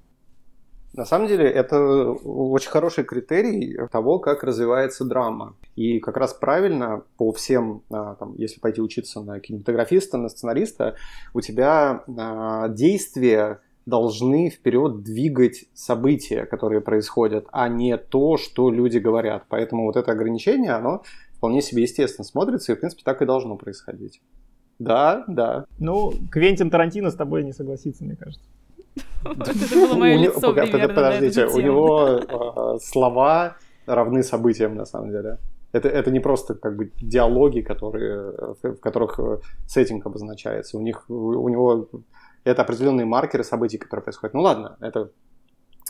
На самом деле это очень хороший критерий того, как развивается драма. И как раз правильно по всем, а, там, если пойти учиться на кинематографиста, на сценариста, у тебя а, действия должны вперед двигать события, которые происходят, а не то, что люди говорят. Поэтому вот это ограничение, оно вполне себе естественно смотрится, и, в принципе, так и должно происходить. Да, да. Ну, Квентин Тарантино с тобой не согласится, мне кажется. Это было мое лицо Подождите, у него а, слова равны событиям, на самом деле. Это, это не просто как бы диалоги, которые, в которых э, сеттинг обозначается. У них, у него это определенные маркеры событий, которые происходят. Ну ладно, это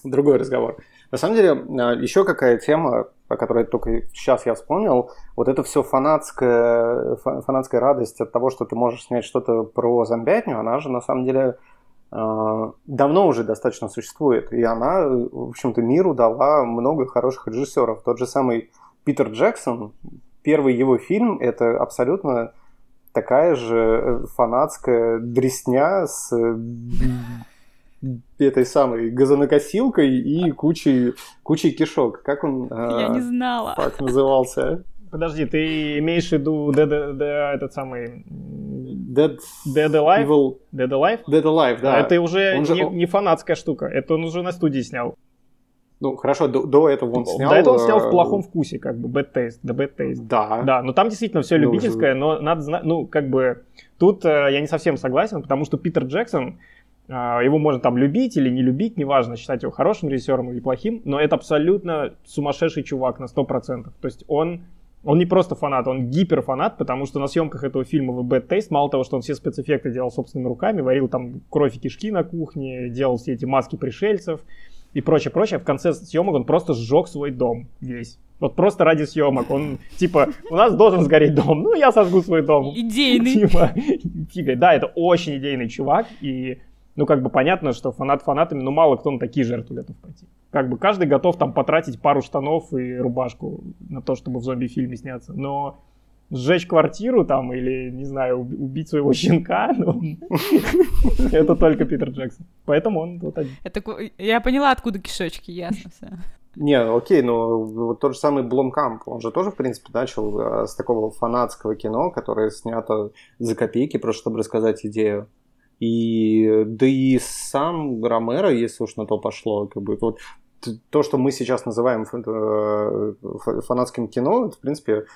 другой разговор. На самом деле, а, еще какая тема, о которой только сейчас я вспомнил, вот это все фанатская, фанатская радость от того, что ты можешь снять что-то про зомбятню, она же на самом деле давно уже достаточно существует. И она, в общем-то, миру дала много хороших режиссеров. Тот же самый Питер Джексон, первый его фильм, это абсолютно такая же фанатская дресня с этой самой газонокосилкой и кучей, кучей кишок. Как он? Я не знала. Как назывался? Подожди, ты имеешь в виду Dead, Dead, этот самый... Dead, Dead Alive? Evil... Dead Alive? Dead Alive, да. Это уже Он же- не, не фанатская штука, это он уже на студии снял. Ну, хорошо, до, до этого он снял... До этого он снял э, в плохом вкусе, как бы, Bad Taste, The Bad Taste. Да. Да, но там действительно все Ну, любительское, но надо знать, ну, как бы, тут э, я не совсем согласен, потому что Питер Джексон, э, его можно там любить или не любить, неважно, считать его хорошим режиссером или плохим, но это абсолютно сумасшедший чувак на 100%. То есть он, он не просто фанат, он гиперфанат, потому что на съемках этого фильма в Bad Taste, мало того, что он все спецэффекты делал собственными руками, варил там кровь и кишки на кухне, делал все эти маски пришельцев и прочее, прочее, в конце съемок он просто сжег свой дом весь. Вот просто ради съемок. Он, типа, у нас должен сгореть дом, ну я сожгу свой дом. Идейный. Типа, типа, да, это очень идейный чувак, и, ну, как бы понятно, что фанат фанатами, но мало кто на такие жертвы готов пойти. Как бы каждый готов там потратить пару штанов и рубашку на то, чтобы в зомби-фильме сняться, но сжечь квартиру там или, не знаю, уб- убить своего щенка, ну, это только Питер Джексон. Поэтому он вот один. Я поняла, откуда кишочки, ясно все. Не, окей, но вот тот же самый Бломкамп, он же тоже, в принципе, начал э, с такого фанатского кино, которое снято за копейки, просто чтобы рассказать идею. И да и сам Ромеро, если уж на то пошло, как бы вот то, что мы сейчас называем э, фанатским кино, это, в принципе,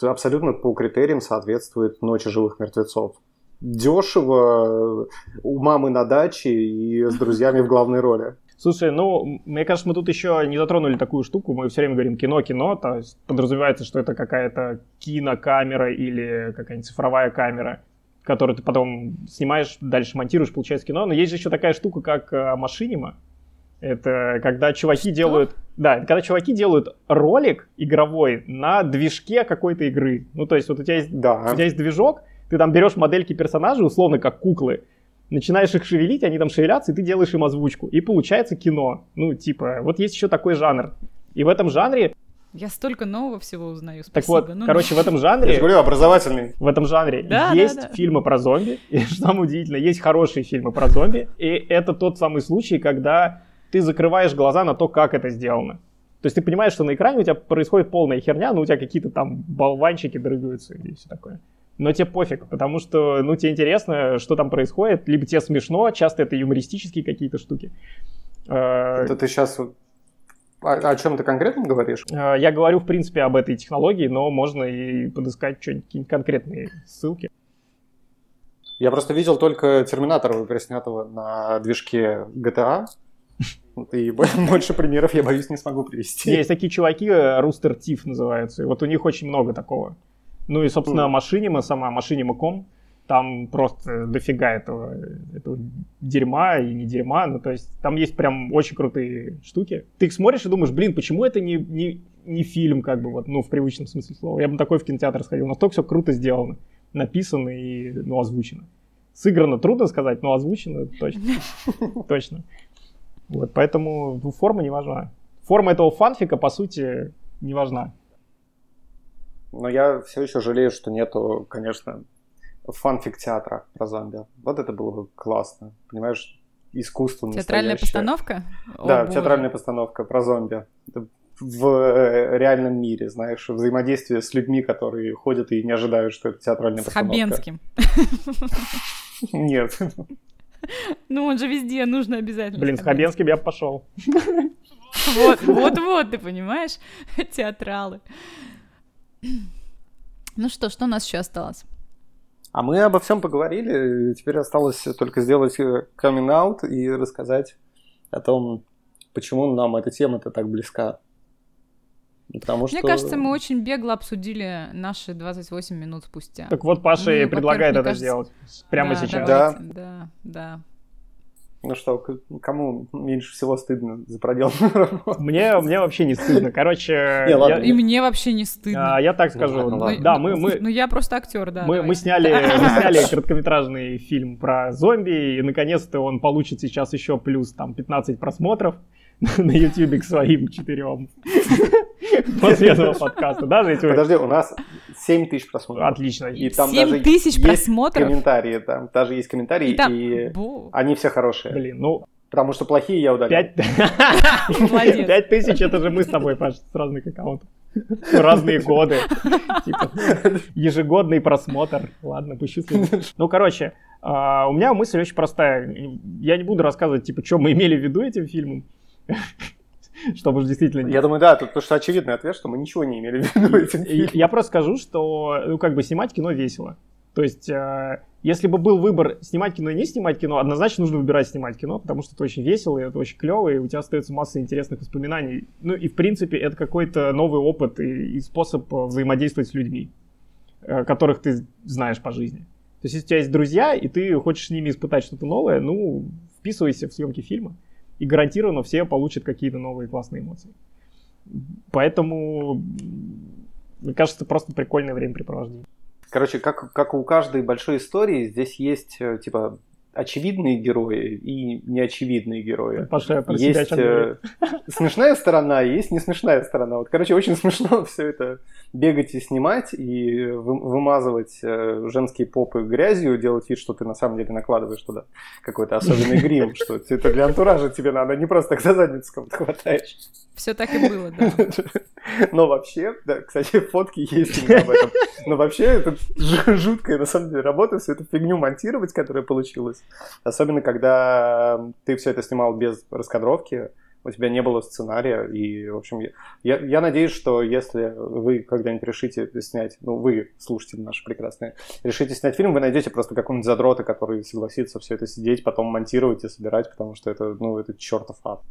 абсолютно по критериям соответствует «Ночи живых мертвецов». Дешево, у мамы на даче и с друзьями в главной роли. Слушай, ну, мне кажется, мы тут еще не затронули такую штуку. Мы все время говорим кино-кино, то есть подразумевается, что это какая-то кинокамера или какая-нибудь цифровая камера, которую ты потом снимаешь, дальше монтируешь, получается кино. Но есть же еще такая штука, как э, машинима. Это когда чуваки делают... Да, это когда чуваки делают ролик игровой на движке какой-то игры. Ну, то есть вот у тебя есть Да. у тебя есть движок, ты там берешь модельки персонажей, условно как куклы, начинаешь их шевелить, они там шевелятся, и ты делаешь им озвучку. И получается кино. Ну, типа, вот есть еще такой жанр. И в этом жанре, Я столько нового всего узнаю. так Спасибо. вот, Ну, короче, в этом Я же жанре, говорю, образовательный. в этом жанре Да, есть да, да. фильмы про зомби, и что самое удивительное, есть хорошие фильмы про зомби, и это тот самый случай, когда ты закрываешь глаза на то, как это сделано. То есть ты понимаешь, что на экране у тебя происходит полная херня, ну у тебя какие-то там болванчики дрыгаются и все такое. Но тебе пофиг, потому что, ну, тебе интересно, что там происходит, либо тебе смешно, часто это юмористические какие-то штуки. Э, Это ты сейчас о, о чем ты конкретно говоришь? э, Я говорю, в принципе, об этой технологии, но можно и подыскать какие-нибудь конкретные ссылки. Я просто видел только Терминатора, переснятого на движке GTA. И больше примеров, я боюсь, не смогу привести. Есть такие чуваки, э, Rooster Teeth называются, и вот у них очень много такого. Ну и, собственно. Машинима сама, Машинима.ком, там просто дофига этого, этого дерьма и не дерьма, ну то есть там есть прям очень крутые штуки. Ты их смотришь и думаешь, блин, почему это не, не, не фильм, как бы, вот, ну в привычном смысле слова. Я бы такой в кинотеатр сходил, настолько все круто сделано, написано и, ну, озвучено. Сыграно трудно сказать, но озвучено точно. Точно. Вот, поэтому ну, форма не важна. Форма этого фанфика, по сути, не важна. Но я все еще жалею, что нету, конечно, фанфик театра про зомби. Вот это было бы классно. Понимаешь, искусство Театральная настоящее. постановка? О, Да, боже. театральная постановка про зомби. В э, реальном мире, знаешь, взаимодействие с людьми, которые ходят и не ожидают, что это театральная С постановка. Хабенским. Нет. Ну, он же везде, нужно обязательно. Блин, с Хабенским я бы пошел. Вот, вот, вот, ты понимаешь? Театралы. Ну что, что у нас еще осталось? А мы обо всем поговорили. Теперь осталось только сделать камин-аут и рассказать о том, почему нам эта тема-то так близка. Потому что... Мне кажется, мы очень бегло обсудили наши 28 минут спустя. Так вот, Паша Ну, и предлагает это кажется- сделать прямо Да, сейчас. Да. давайте, Да, да. Ну что, кому меньше всего стыдно за проделанную работу? Мне, мне вообще не стыдно. Короче, Не, ладно. я, И мне вообще не стыдно. а, я так скажу. ладно, ладно. Да, мы, мы, Ну, я просто актер, да. мы, давай. мы, сняли, мы сняли короткометражный фильм про зомби, и наконец-то он получит сейчас еще плюс там 15 просмотров на YouTube к своим четырем после этого подкаста. Даже если Подожди, у нас 7 тысяч просмотров. Отлично. И там 7 даже тысяч есть просмотров? комментарии, там даже есть комментарии, И там- и Бу. они все хорошие. Блин, ну, Потому что плохие я удалил. пять... Молодец. Пять тысяч, это же мы с тобой, Паш, с разных аккаунтов. Разные годы. Типа, ежегодный просмотр. Ладно, пусть Ну, короче, а, у меня мысль очень простая. Я не буду рассказывать, типа, что мы имели в виду этим фильмом. Чтобы действительно... Я думаю, да, тут потому что очевидный ответ, что мы ничего не имели в виду этим. Я просто скажу, что, ну, как бы снимать кино весело. То есть, э, если бы был выбор снимать кино и не снимать кино, однозначно нужно выбирать снимать кино, потому что это очень весело, и это очень клево, и у тебя остается масса интересных воспоминаний. Ну и, в принципе, это какой-то новый опыт и, и способ э, взаимодействовать с людьми, э, которых ты знаешь по жизни. То есть, если у тебя есть друзья, и ты хочешь с ними испытать что-то новое, ну, вписывайся в съемки фильма, и гарантированно все получат какие-то новые классные эмоции. Поэтому, мне кажется, просто прикольное времяпрепровождение. Короче, как, как у каждой большой истории, здесь есть, э, типа, очевидные герои и неочевидные герои. Паша, про себя Есть говорит. э, смешная сторона, есть не смешная сторона. Вот, короче, очень смешно все это бегать и снимать, и вы- вымазывать э, женские попы грязью, делать вид, что ты на самом деле накладываешь туда какой-то особенный грим, что это для антуража тебе надо, не просто так за задницу кого-то хватаешь. Все так и было, да. Но вообще, да, кстати, фотки есть именно об этом. Но вообще, это жуткая, на самом деле, работа, всю эту фигню монтировать, которая получилась. Особенно, когда ты все это снимал без раскадровки, у тебя не было сценария, и, в общем, я, я, я надеюсь, что если вы когда-нибудь решите снять, ну, вы, слушатели наши прекрасные, решите снять фильм, вы найдете просто какого-нибудь задрота, который согласится все это сидеть, потом монтировать и собирать, потому что это, ну, это чертов ад.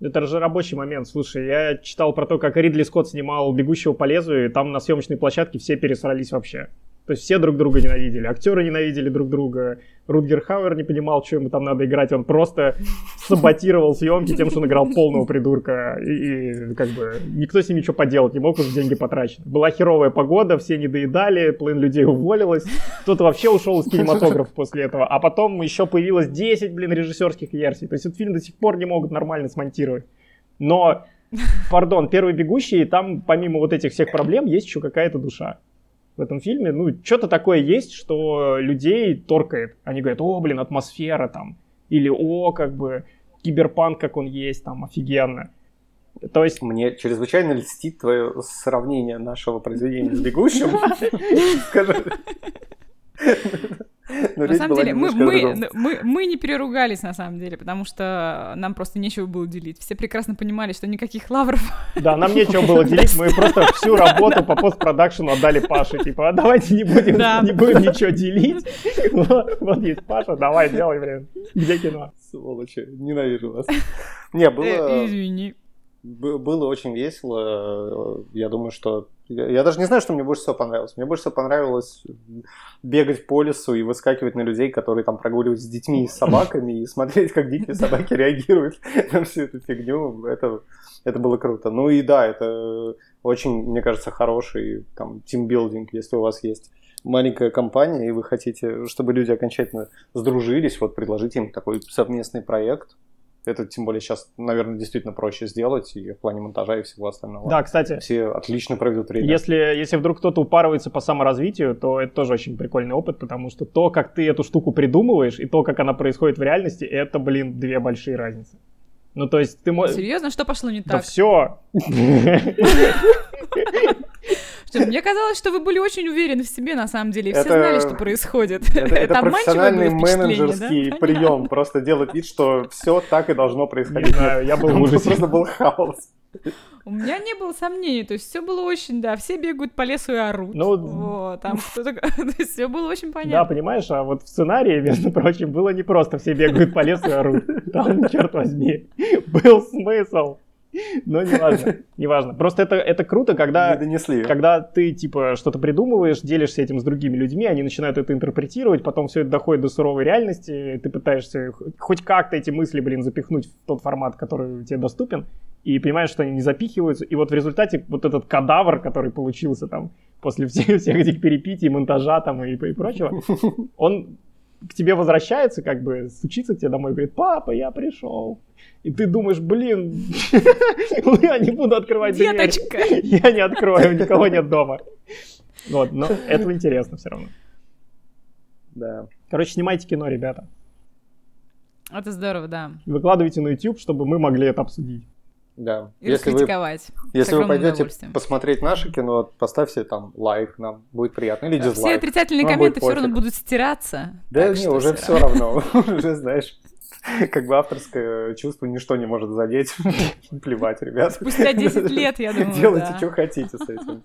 Это же рабочий момент. Слушай, я читал про то, как Ридли Скотт снимал «Бегущего по лезвию», и там на съемочной площадке все пересрались вообще. То есть все друг друга ненавидели. Актеры ненавидели друг друга. Рутгер Хауэр не понимал, что ему там надо играть. Он просто саботировал съемки тем, что он играл полного придурка. И, и как бы никто с ним ничего поделать не мог, уже деньги потрачены. Была херовая погода, все не доедали, половина людей уволилась. Кто-то вообще ушел из кинематографа после этого. А потом еще появилось 10, блин, режиссерских версий. То есть этот фильм до сих пор не могут нормально смонтировать. Но, пардон, первый бегущий, там помимо вот этих всех проблем есть еще какая-то душа в этом фильме. Ну, что-то такое есть, что людей торкает. Они говорят, о, блин, атмосфера там. Или, о, как бы, киберпанк, как он есть, там, офигенно. То есть, Мне чрезвычайно льстит твое сравнение нашего произведения с «Бегущим». Но На самом деле, мы, мы, другом. мы, мы не переругались, на самом деле, потому что нам просто нечего было делить. Все прекрасно понимали, что никаких лавров. да, нам нечего было делить, мы просто всю работу по постпродакшену отдали Паше. Типа, а давайте не будем, Да. не будем ничего делить. Вот, вот есть Паша, давай, делай, блин. Где кино? Сволочи, ненавижу вас. Не, Э, было, Извини. б- было очень весело. Я думаю, что... Я, даже не знаю, что мне больше всего понравилось. Мне больше всего понравилось бегать по лесу и выскакивать на людей, которые там прогуливаются с детьми и с собаками, и смотреть, как дикие собаки реагируют на всю эту фигню. Это, это было круто. Ну и да, это очень, мне кажется, хороший там тимбилдинг, если у вас есть маленькая компания, и вы хотите, чтобы люди окончательно сдружились, вот предложите им такой совместный проект. Это тем более сейчас, наверное, действительно проще сделать и в плане монтажа и всего остального. Да, кстати, Все отлично проведут время. Если, если вдруг кто-то упарывается по саморазвитию, то это тоже очень прикольный опыт, потому что то, как ты эту штуку придумываешь, и то, как она происходит в реальности, это, блин, две большие разницы. Ну, то есть ты можешь... Серьезно, что пошло не Да так? все. Что, мне казалось, что вы были очень уверены в себе, на самом деле, и все Это- знали, что происходит. Это, это обманчивое профессиональный впечатление, да? менеджерский Понятно. прием. Просто делать вид, что все так и должно Не происходить. знаю, я был в ужасе. Просто был хаос. У меня не было сомнений, то есть все было очень, да, все бегают по лесу и орут. Ну, Вот, там кто-то, то есть все было очень Да, понятно. понимаешь, а вот в сценарии, между прочим, было не просто все бегают по лесу и орут. Там, черт возьми, был смысл. Но не важно, не важно. Просто это, это круто, когда, когда ты, типа, что-то придумываешь, делишься этим с другими людьми, они начинают это интерпретировать, потом все это доходит до суровой реальности, ты пытаешься хоть как-то эти мысли, блин, запихнуть в тот формат, который тебе доступен, и понимаешь, что они не запихиваются, и вот в результате вот этот кадавр, который получился там после всех, всех этих перепитий, монтажа там и, и прочего, он к тебе возвращается, как бы стучится к тебе домой и говорит, папа, я пришел. И ты думаешь, блин, я не буду открывать дверь. Деточка! Я не открою, никого нет дома. Вот, но это интересно все равно. Да. Короче, снимайте кино, ребята. Это здорово, да. Выкладывайте на YouTube, чтобы мы могли это обсудить. Да. И Если вы, если вы пойдете посмотреть наше кино, поставьте там лайк, нам будет приятно. Или Все дизлайк. отрицательные Нам комменты все равно будут стираться. Да не, уже все равно. Уже, знаешь, как бы авторское чувство ничто не может задеть. Плевать, ребят. Спустя 10 лет, я думаю, Делайте, да. что хотите с этим.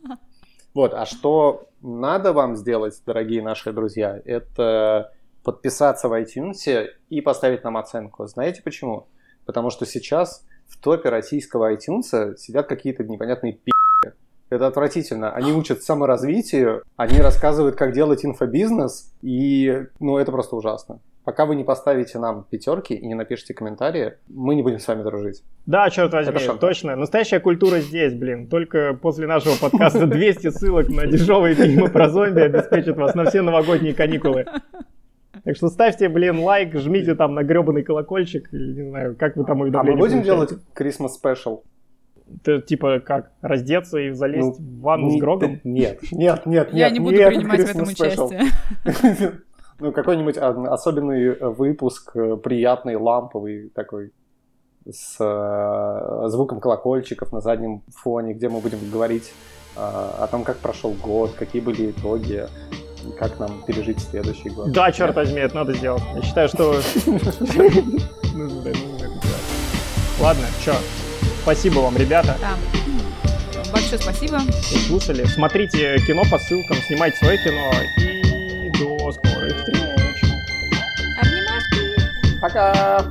Вот, а что надо вам сделать, дорогие наши друзья, это подписаться в iTunes и поставить нам оценку. Знаете почему? Потому что сейчас в топе российского iTunes сидят какие-то непонятные пи***. Это отвратительно. Они учат саморазвитию, они рассказывают, как делать инфобизнес, и, ну, это просто ужасно. Пока вы не поставите нам пятерки и не напишите комментарии, мы не будем с вами дружить. Да, черт возьми, шантаж. точно. Настоящая культура здесь, блин. Только после нашего подкаста 200 ссылок на дешевые фильмы про зомби обеспечат вас на все новогодние каникулы. Так что ставьте, блин, лайк, жмите там на гребаный колокольчик, или не знаю, как вы там А мы будем делать получаете. Christmas Special? Это типа как, раздеться и залезть в ванну с Не- Грогом? Нет, нет, нет, Я нет, не буду нет, принимать в этом Christmas special. участие. Ну, какой-нибудь особенный э, выпуск, э, приятный, ламповый такой, с э, звуком колокольчиков на заднем фоне, где мы будем говорить о том, как прошел год, какие были итоги, как нам пережить следующий год. Да, черт возьми, это надо сделать. Я считаю, что... Ладно, чё, спасибо вам, ребята, Да. Большое спасибо. что слушали. Смотрите кино по ссылкам, снимайте свое кино и до скорых встреч. Обнимашки. Пока!